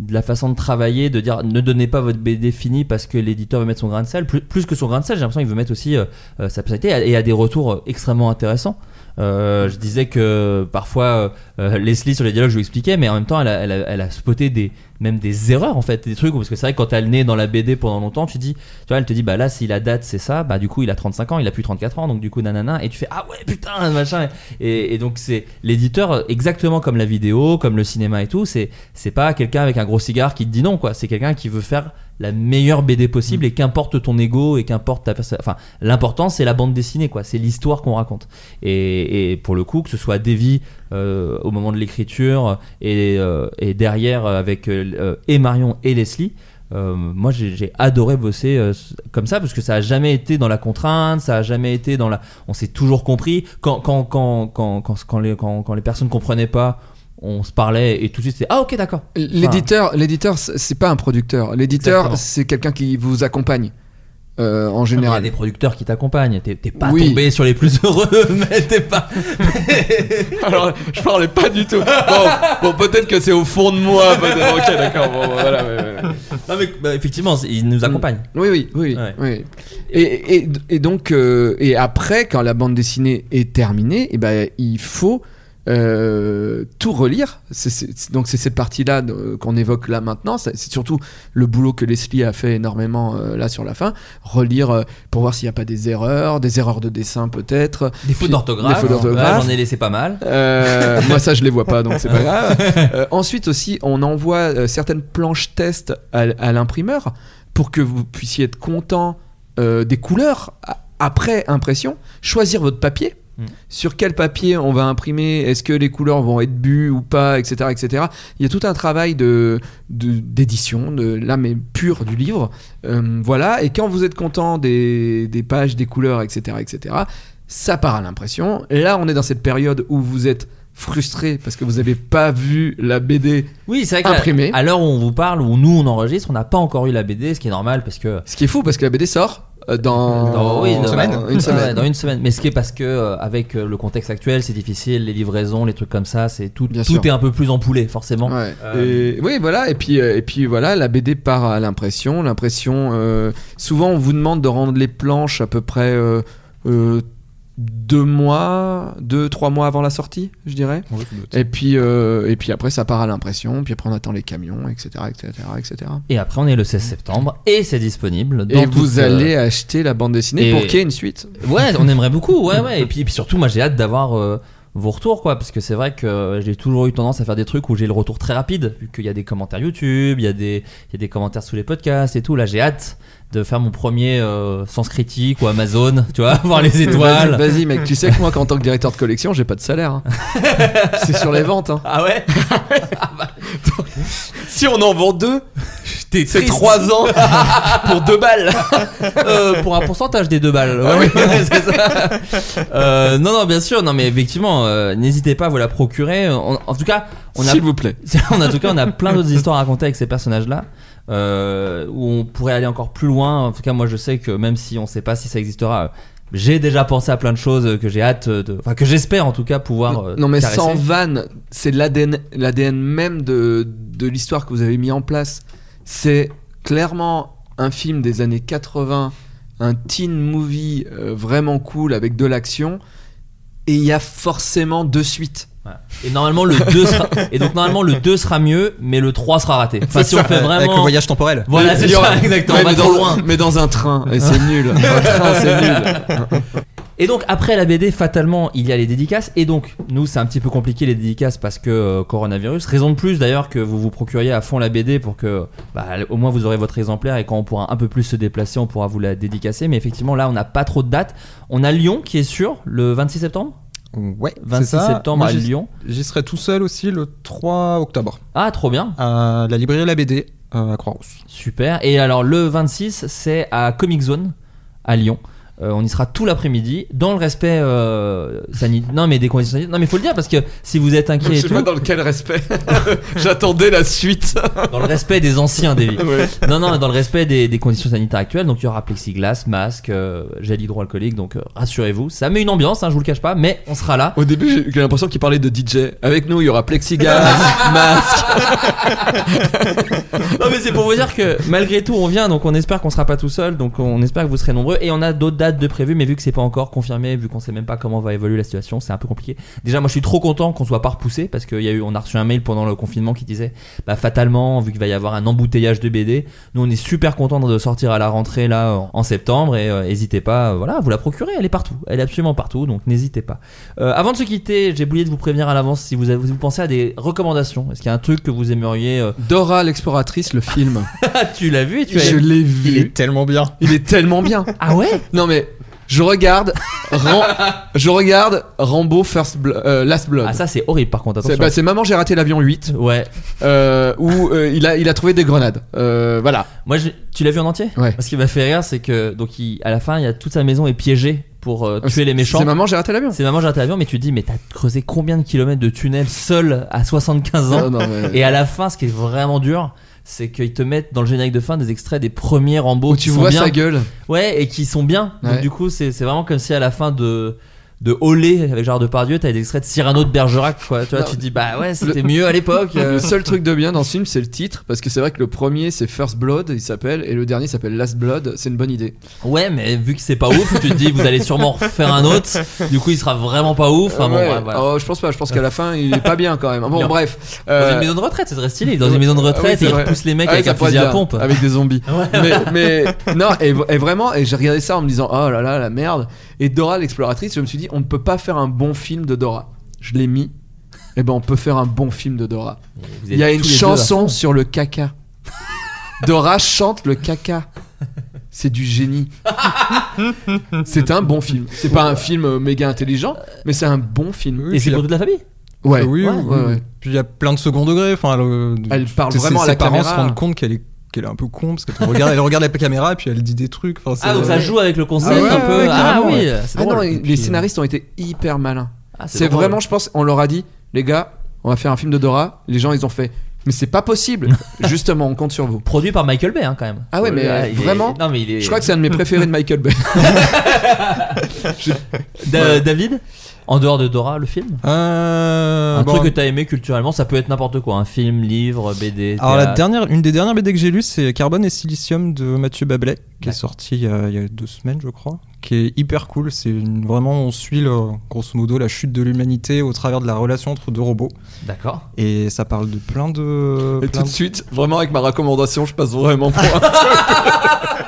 de la façon de travailler, de dire ne donnez pas votre BD finie parce que l'éditeur veut mettre son grain de sel. Plus, plus que son grain de sel, j'ai l'impression qu'il veut mettre aussi euh, euh, sa personnalité et a des retours euh, extrêmement intéressants. Je disais que parfois Leslie sur les dialogues je lui expliquais mais en même temps elle elle a spoté des même des erreurs en fait des trucs parce que c'est vrai que quand t'as le nez dans la BD pendant longtemps tu dis tu vois elle te dit bah là si la date c'est ça bah du coup il a 35 ans il a plus 34 ans donc du coup nanana et tu fais ah ouais putain machin et, et donc c'est l'éditeur exactement comme la vidéo comme le cinéma et tout c'est c'est pas quelqu'un avec un gros cigare qui te dit non quoi c'est quelqu'un qui veut faire la meilleure BD possible et qu'importe ton ego et qu'importe ta personne enfin l'important c'est la bande dessinée quoi. C'est l'histoire qu'on raconte. Et, et pour le coup que ce soit Davy euh, au moment de l'écriture et, euh, et derrière euh, avec euh, et Marion et Leslie moi j'ai adoré bosser comme ça parce que ça a jamais été dans la contrainte ça a jamais été dans la on s'est toujours compris. Quand quand quand quand quand, quand les quand, quand les personnes comprenaient pas on se parlait et tout de suite c'est ah ok d'accord L'éditeur, l'éditeur, c'est pas un producteur. L'éditeur, Exactement. c'est quelqu'un qui vous accompagne euh, en il y a général. des producteurs qui t'accompagnent t'es t'es pas Oui. tombé sur les plus heureux mais t'es pas Alors, je parlais pas du tout. Bon, bon, peut-être que c'est au fond de moi. peut-être. Ok, d'accord. Bon, voilà. ouais, ouais. non mais bah, effectivement il nous accompagne Oui, oui, oui. Ouais. oui. Et, et, et donc, euh, et après, quand la bande dessinée est terminée, et ben, il faut euh, tout relire. Donc, c'est cette partie-là de- qu'on évoque là maintenant. C'est surtout le boulot que Leslie a fait énormément euh, là sur la fin. Relire euh, pour voir s'il n'y a pas des erreurs, des erreurs de dessin peut-être. des fautes d'orthographe j'en ai laissé pas mal Euh, moi ça je les vois pas donc c'est pas grave. Euh, ensuite aussi on envoie euh, certaines planches test à, à l'imprimeur pour que vous puissiez être content euh, des couleurs après impression, choisir votre papier. Mm. Sur quel papier on va imprimer? Est-ce que les couleurs vont être bues ou pas, etc., etc. Il y a tout un travail de de- d'édition, de, l'âme est pure du livre. Euh, voilà. Et quand vous êtes content des, des pages, des couleurs, etc., etc., ça part à l'impression. Et là, on est dans cette période où vous êtes frustré parce que vous n'avez pas vu la BD. Oui, c'est vrai qu'à Imprimé. à l'heure où on vous parle, où nous on enregistre, on n'a pas encore eu la BD, ce qui est normal parce que. Ce qui est fou parce que la BD sort dans, Dans- oui, une semaine. dans- Une ouais, semaine. dans une semaine. Mais ce qui est parce que euh, avec euh, le contexte actuel, c'est difficile, les livraisons, les trucs comme ça, c'est tout, Bien tout sûr. est un peu plus empoulé, forcément. Ouais. Euh, Et, oui, voilà. Et puis, euh, et puis voilà, la BD part à l'impression. L'impression. euh, souvent, on vous demande de rendre les planches à peu près euh, euh, deux mois, deux, trois mois avant la sortie, je dirais. Et puis, euh, et puis après, ça part à l'impression. Puis après, on attend les camions, etc., etc., etc. Et après, on est le 16 septembre et c'est disponible. Et vous euh, allez acheter la bande dessinée et- pour qu'il y ait une suite. Ouais, on aimerait beaucoup, ouais, ouais. Et puis, et puis surtout, moi j'ai hâte d'avoir euh, vos retours, quoi, parce que c'est vrai que j'ai toujours eu tendance à faire des trucs où j'ai le retour très rapide, vu qu'il y a des commentaires YouTube, il y, a des- il y a des commentaires sous les podcasts et tout. Là, j'ai hâte de faire mon premier euh, Sens Critique ou Amazon, tu vois, voir les étoiles. Vas-y, mec. Tu sais que moi, qu'en tant que directeur de collection, j'ai pas de salaire. hein. C'est sur les ventes. hein. Ah ouais? Si on en vend deux, c'est. 3 ans pour deux balles. Euh, pour un pourcentage des deux balles. Ah Ouais, ça. Euh, non, non, bien sûr. Non, mais effectivement, n'hésitez pas à vous la procurer. En, en tout cas, on a S'il vous plaît. en tout cas, on a plein d'autres histoires à raconter avec ces personnages-là. Euh, où on pourrait aller encore plus loin. En tout cas, moi, je sais que même si on sait pas si ça existera, euh, j'ai déjà pensé à plein de choses que j'ai hâte de, enfin que j'espère en tout cas pouvoir. euh, non, mais caresser. sans vanne, c'est l'ADN, l'ADN même de, de l'histoire que vous avez mis en place. C'est clairement un film des années 80, un teen movie euh, vraiment cool avec de l'action. Et il y a forcément deux suites. Et normalement le 2 sera et donc normalement le 2 sera mieux, mais le 3 sera raté. Enfin si on fait vraiment Avec le voyage temporel. Voilà, c'est Il y aura- ça, exactement. Ouais, on va mais, trop dans, loin. mais dans un train, et c'est nul. Un train, c'est nul. Et donc après la BD, fatalement, il y a les dédicaces. Et donc nous, c'est un petit peu compliqué les dédicaces parce que euh, coronavirus. Raison de plus d'ailleurs que vous vous procuriez à fond la BD pour que bah, au moins vous aurez votre exemplaire et quand on pourra un peu plus se déplacer, on pourra vous la dédicacer. Mais effectivement, là, on n'a pas trop de dates. On a Lyon qui est sûr le 26 septembre? Ouais, c'est 26 ça. septembre Moi, à j'y- Lyon. J'y serai tout seul aussi le 3 octobre Ah, trop bien. à la librairie La BD euh, à Croix-Rousse. Super. Et alors le 26, c'est à Comic Zone à Lyon. Euh, on y sera tout l'après-midi dans le respect euh, sanitaire. Non mais des conditions sanitaires. Non mais faut le dire parce que si vous êtes inquiet Je et sais tout, pas dans quel respect. J'attendais la suite. dans le respect des anciens Davy. Ouais. Non non, dans le respect des, des conditions sanitaires actuelles. Donc il y aura plexiglas, masque, euh, gel hydroalcoolique. Donc rassurez-vous, ça met une ambiance. Hein, je vous le cache pas, mais on sera là. Au début, j'ai j'ai l'impression qu'il parlait de DJ. Avec nous, il y aura plexiglas, masque. Non mais c'est pour vous dire que malgré tout on vient donc on espère qu'on sera pas tout seul donc on espère que vous serez nombreux et on a d'autres dates de prévues mais vu que c'est pas encore confirmé vu qu'on sait même pas comment va évoluer la situation c'est un peu compliqué déjà moi je suis trop content qu'on soit pas repoussé parce qu'il y a eu on a reçu un mail pendant le confinement qui disait bah fatalement vu qu'il va y avoir un embouteillage de BD nous on est super content de sortir à la rentrée là en- septembre et euh, n'hésitez pas euh, voilà vous la procurer elle est partout elle est absolument partout donc n'hésitez pas Euh, avant de se quitter j'ai oublié de vous prévenir à l'avance si vous avez, vous pensez à des recommandations est-ce qu'il y a un truc que vous aimeriez euh, Dora l'exploratrice, le film. tu l'as vu et tu as Je l'ai Il vu. est tellement bien. Il est tellement bien. Ah ouais? Non mais je regarde, Ram- je regarde Rambo First Blo- euh, Last Blood. Ah ça c'est horrible par contre c'est attention. bah, c'est maman j'ai raté l'avion 8 ouais. euh, où euh, il a il a trouvé des grenades. Voilà. Moi je- tu l'as vu en entier? Ouais. Ce qui m'a fait rire c'est que donc il- à la fin il y a toute sa maison est piégée pour euh, tuer les méchants. C'est maman j'ai raté l'avion. C'est maman j'ai raté l'avion mais tu te dis mais t'as creusé combien de kilomètres de tunnels seul à 75 ans? Non, non, mais- et à la fin ce qui est vraiment dur c'est qu'ils te mettent dans le générique de fin des extraits des premiers Rambo Où qui tu sont vois bien. sa gueule. Ouais, et qui sont bien. Donc Ouais. du coup, c'est c'est vraiment comme si à la fin de de Olé avec Gérard Depardieu, t'avais des extraits de Cyrano de Bergerac, quoi. Tu vois, Non. tu te dis bah ouais, c'était mieux à l'époque. euh. Le seul truc de bien dans ce film, c'est le titre, parce que c'est vrai que le premier c'est First Blood, il s'appelle, et le dernier s'appelle Last Blood. C'est une bonne idée. Ouais, mais vu que c'est pas ouf, tu te dis vous allez sûrement refaire un autre. Du coup, il sera vraiment pas ouf. Enfin bon, Ouais. ouais, voilà. Oh, je pense pas. Je pense qu'à la fin, il est pas bien quand même. Bon, Non. bref. Dans Euh, une maison de retraite, c'est très stylé. Dans une maison de Ah oui, retraite, c'est et il vrai. repousse les mecs Ah oui, avec un fusil à pompe. Avec des zombies. mais, mais non, et, et vraiment, et j'ai regardé ça en me disant, oh là là, la merde. Et Dora l'exploratrice, je me suis dit, on ne peut pas faire un bon film de Dora. Je l'ai mis. Et ben, on peut faire un bon film de Dora. Il y a une chanson sur le caca. Dora chante le caca. C'est du génie. c'est un bon film. C'est pas un film euh, méga intelligent, mais c'est un bon film. Oui, Et c'est pour toute la famille. Ouais. oui, Ouais, oui, ouais, oui. ouais. Puis il y a plein de second degré. Enfin, le- Elle parle ses- vraiment à ses la parents caméra. se rendent compte qu'elle est qu'elle est un peu con parce qu'elle regarde, elle regarde la caméra et puis elle dit des trucs. Enfin, Ah donc ça joue avec le concept Ah ouais, un peu. ouais, ah oui, Ah non, les puis, scénaristes ont été hyper malins. ah, C'est vraiment, je pense, on leur a dit, les gars, on va faire un film de Dora. Les gens, ils ont fait, mais c'est pas possible. Justement, on compte sur vous. produit par Michael Bay hein, quand même. Ah ouais, mais, Euh, est- vraiment Non mais il est. Je crois que c'est un de mes préférés de Michael Bay. Da- David, en dehors de Dora, le film. Euh, un bon, truc que t'as aimé culturellement, ça peut être n'importe quoi, un film, livre, BD. Alors la dernière, une des dernières BD que j'ai lues, c'est Carbone et Silicium de Mathieu Bablet, qui Ouais. est sorti il y, a, il y a deux semaines, je crois, qui est hyper cool. C'est vraiment, on suit le- grosso modo la chute de l'humanité au travers de la relation entre deux robots, D'accord. et ça parle de plein de. Et plein tout de suite, vraiment avec ma recommandation, je passe vraiment pour un.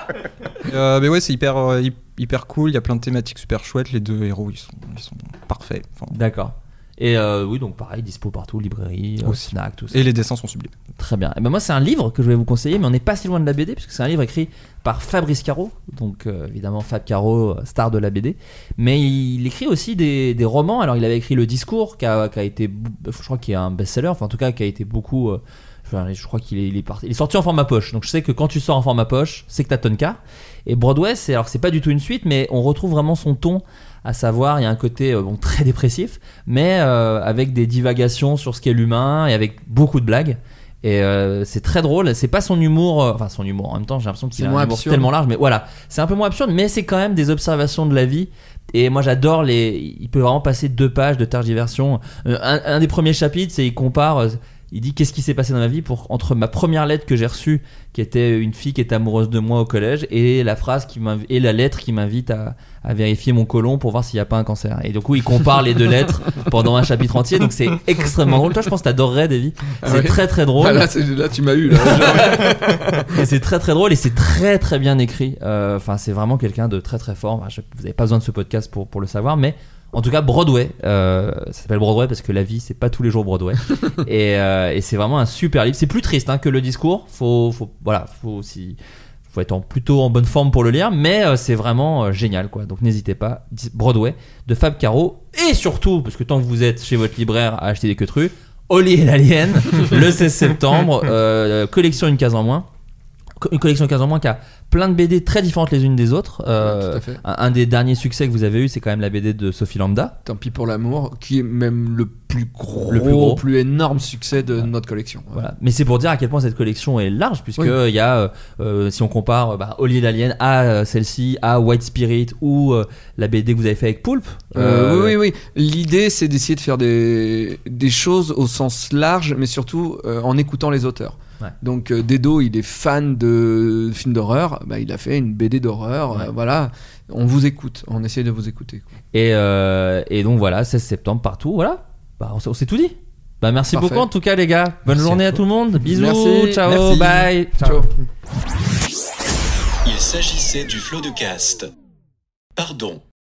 Euh, mais ouais, c'est hyper, euh, hy- hyper cool. Il y a plein de thématiques super chouettes. Les deux héros, ils sont, ils sont parfaits. Enfin, D'accord. Et euh, oui, donc pareil, dispo partout, librairie, euh, Aussi. snack, tout ça. et les dessins sont sublimes. Très bien. Et ben moi, c'est un livre que je vais vous conseiller, mais on n'est pas si loin de la BD, puisque c'est un livre écrit par Fabrice Caro, donc euh, évidemment Fab Caro, star de la BD. Mais il écrit aussi des, des romans. Alors, il avait écrit Le Discours, qui a, qui a été, je crois qu'il est un best-seller, enfin en tout cas, qui a été beaucoup. euh, je crois qu'il est, il est, parti- il est sorti en format poche. Donc je sais que quand tu sors en format poche, c'est que t'as Tonka. Et Broadway, c'est alors c'est pas du tout une suite, mais on retrouve vraiment son ton. À savoir, il y a un côté euh, bon, très dépressif, mais euh, avec des divagations sur ce qu'est l'humain et avec beaucoup de blagues. Et euh, c'est très drôle. C'est pas son humour, euh, enfin son humour. En même temps, j'ai l'impression qu'il a un humour tellement large, mais voilà, c'est un peu moins absurde, mais c'est quand même des observations de la vie. Et moi, j'adore les. Il peut vraiment passer deux pages de tergiversion. Un, un des premiers chapitres, c'est il compare. Il dit qu'est-ce qui s'est passé dans ma vie pour entre ma première lettre que j'ai reçue, qui était une fille qui était amoureuse de moi au collège, et la phrase qui et la lettre qui m'invite à, à vérifier mon côlon pour voir s'il n'y a pas un cancer. Et du coup, il compare les deux lettres pendant un chapitre entier, donc c'est extrêmement drôle. Toi, je pense que t'adorerais, Davy. C'est Ah ouais très très drôle. Ah, là, c'est- là, tu m'as eu. Là. C'est très très drôle et c'est très très bien écrit. Euh, Enfin, c'est vraiment quelqu'un de très très fort. Enfin, je- vous n'avez pas besoin de ce podcast pour, pour le savoir, mais en tout cas, Broadway, euh, ça s'appelle Broadway parce que la vie, c'est pas tous les jours Broadway. et euh, et c'est vraiment un super livre. C'est plus triste hein, que le discours. Faut, faut, voilà, faut aussi. Faut être en- plutôt en bonne forme pour le lire, mais euh, c'est vraiment euh, génial quoi. Donc n'hésitez pas, Broadway de Fab Caro et surtout parce que tant que vous êtes chez votre libraire à acheter des queutrues, Oli et l'Alien le 16 septembre, euh, collection une case en moins une collection 15 en moins qui a plein de BD très différentes les unes des autres. Euh, un, un des derniers succès que vous avez eu, c'est quand même la BD de Sophie Lambda. Tant pis pour l'amour, qui est même le plus gros, Le plus gros. plus énorme succès de notre collection. Voilà. Mais c'est pour dire à quel point cette collection est large, puisque Oui. il y a, euh, euh, si on compare euh, bah, Oli l'Alien à euh, celle-ci, à White Spirit ou euh, la BD que vous avez fait avec Poulpe. Euh, Euh, oui, oui, oui. L'idée, c'est d'essayer de faire des, des choses au sens large, mais surtout euh, en écoutant les auteurs. Ouais. Donc, euh, Dedo, il est fan de films d'horreur. Bah, il a fait une BD d'horreur. Ouais. euh, voilà. On vous écoute. On essaie de vous écouter. quoi. Et, euh, et donc voilà, 16 septembre partout. Voilà. Bah, on, s'est tout dit. Bah, merci Parfait. beaucoup en tout cas, les gars. Bonne Merci journée à à, tout le monde. Bisous. Merci. Ciao. Merci. Bye. Ciao. Il s'agissait du flot de cast. Pardon.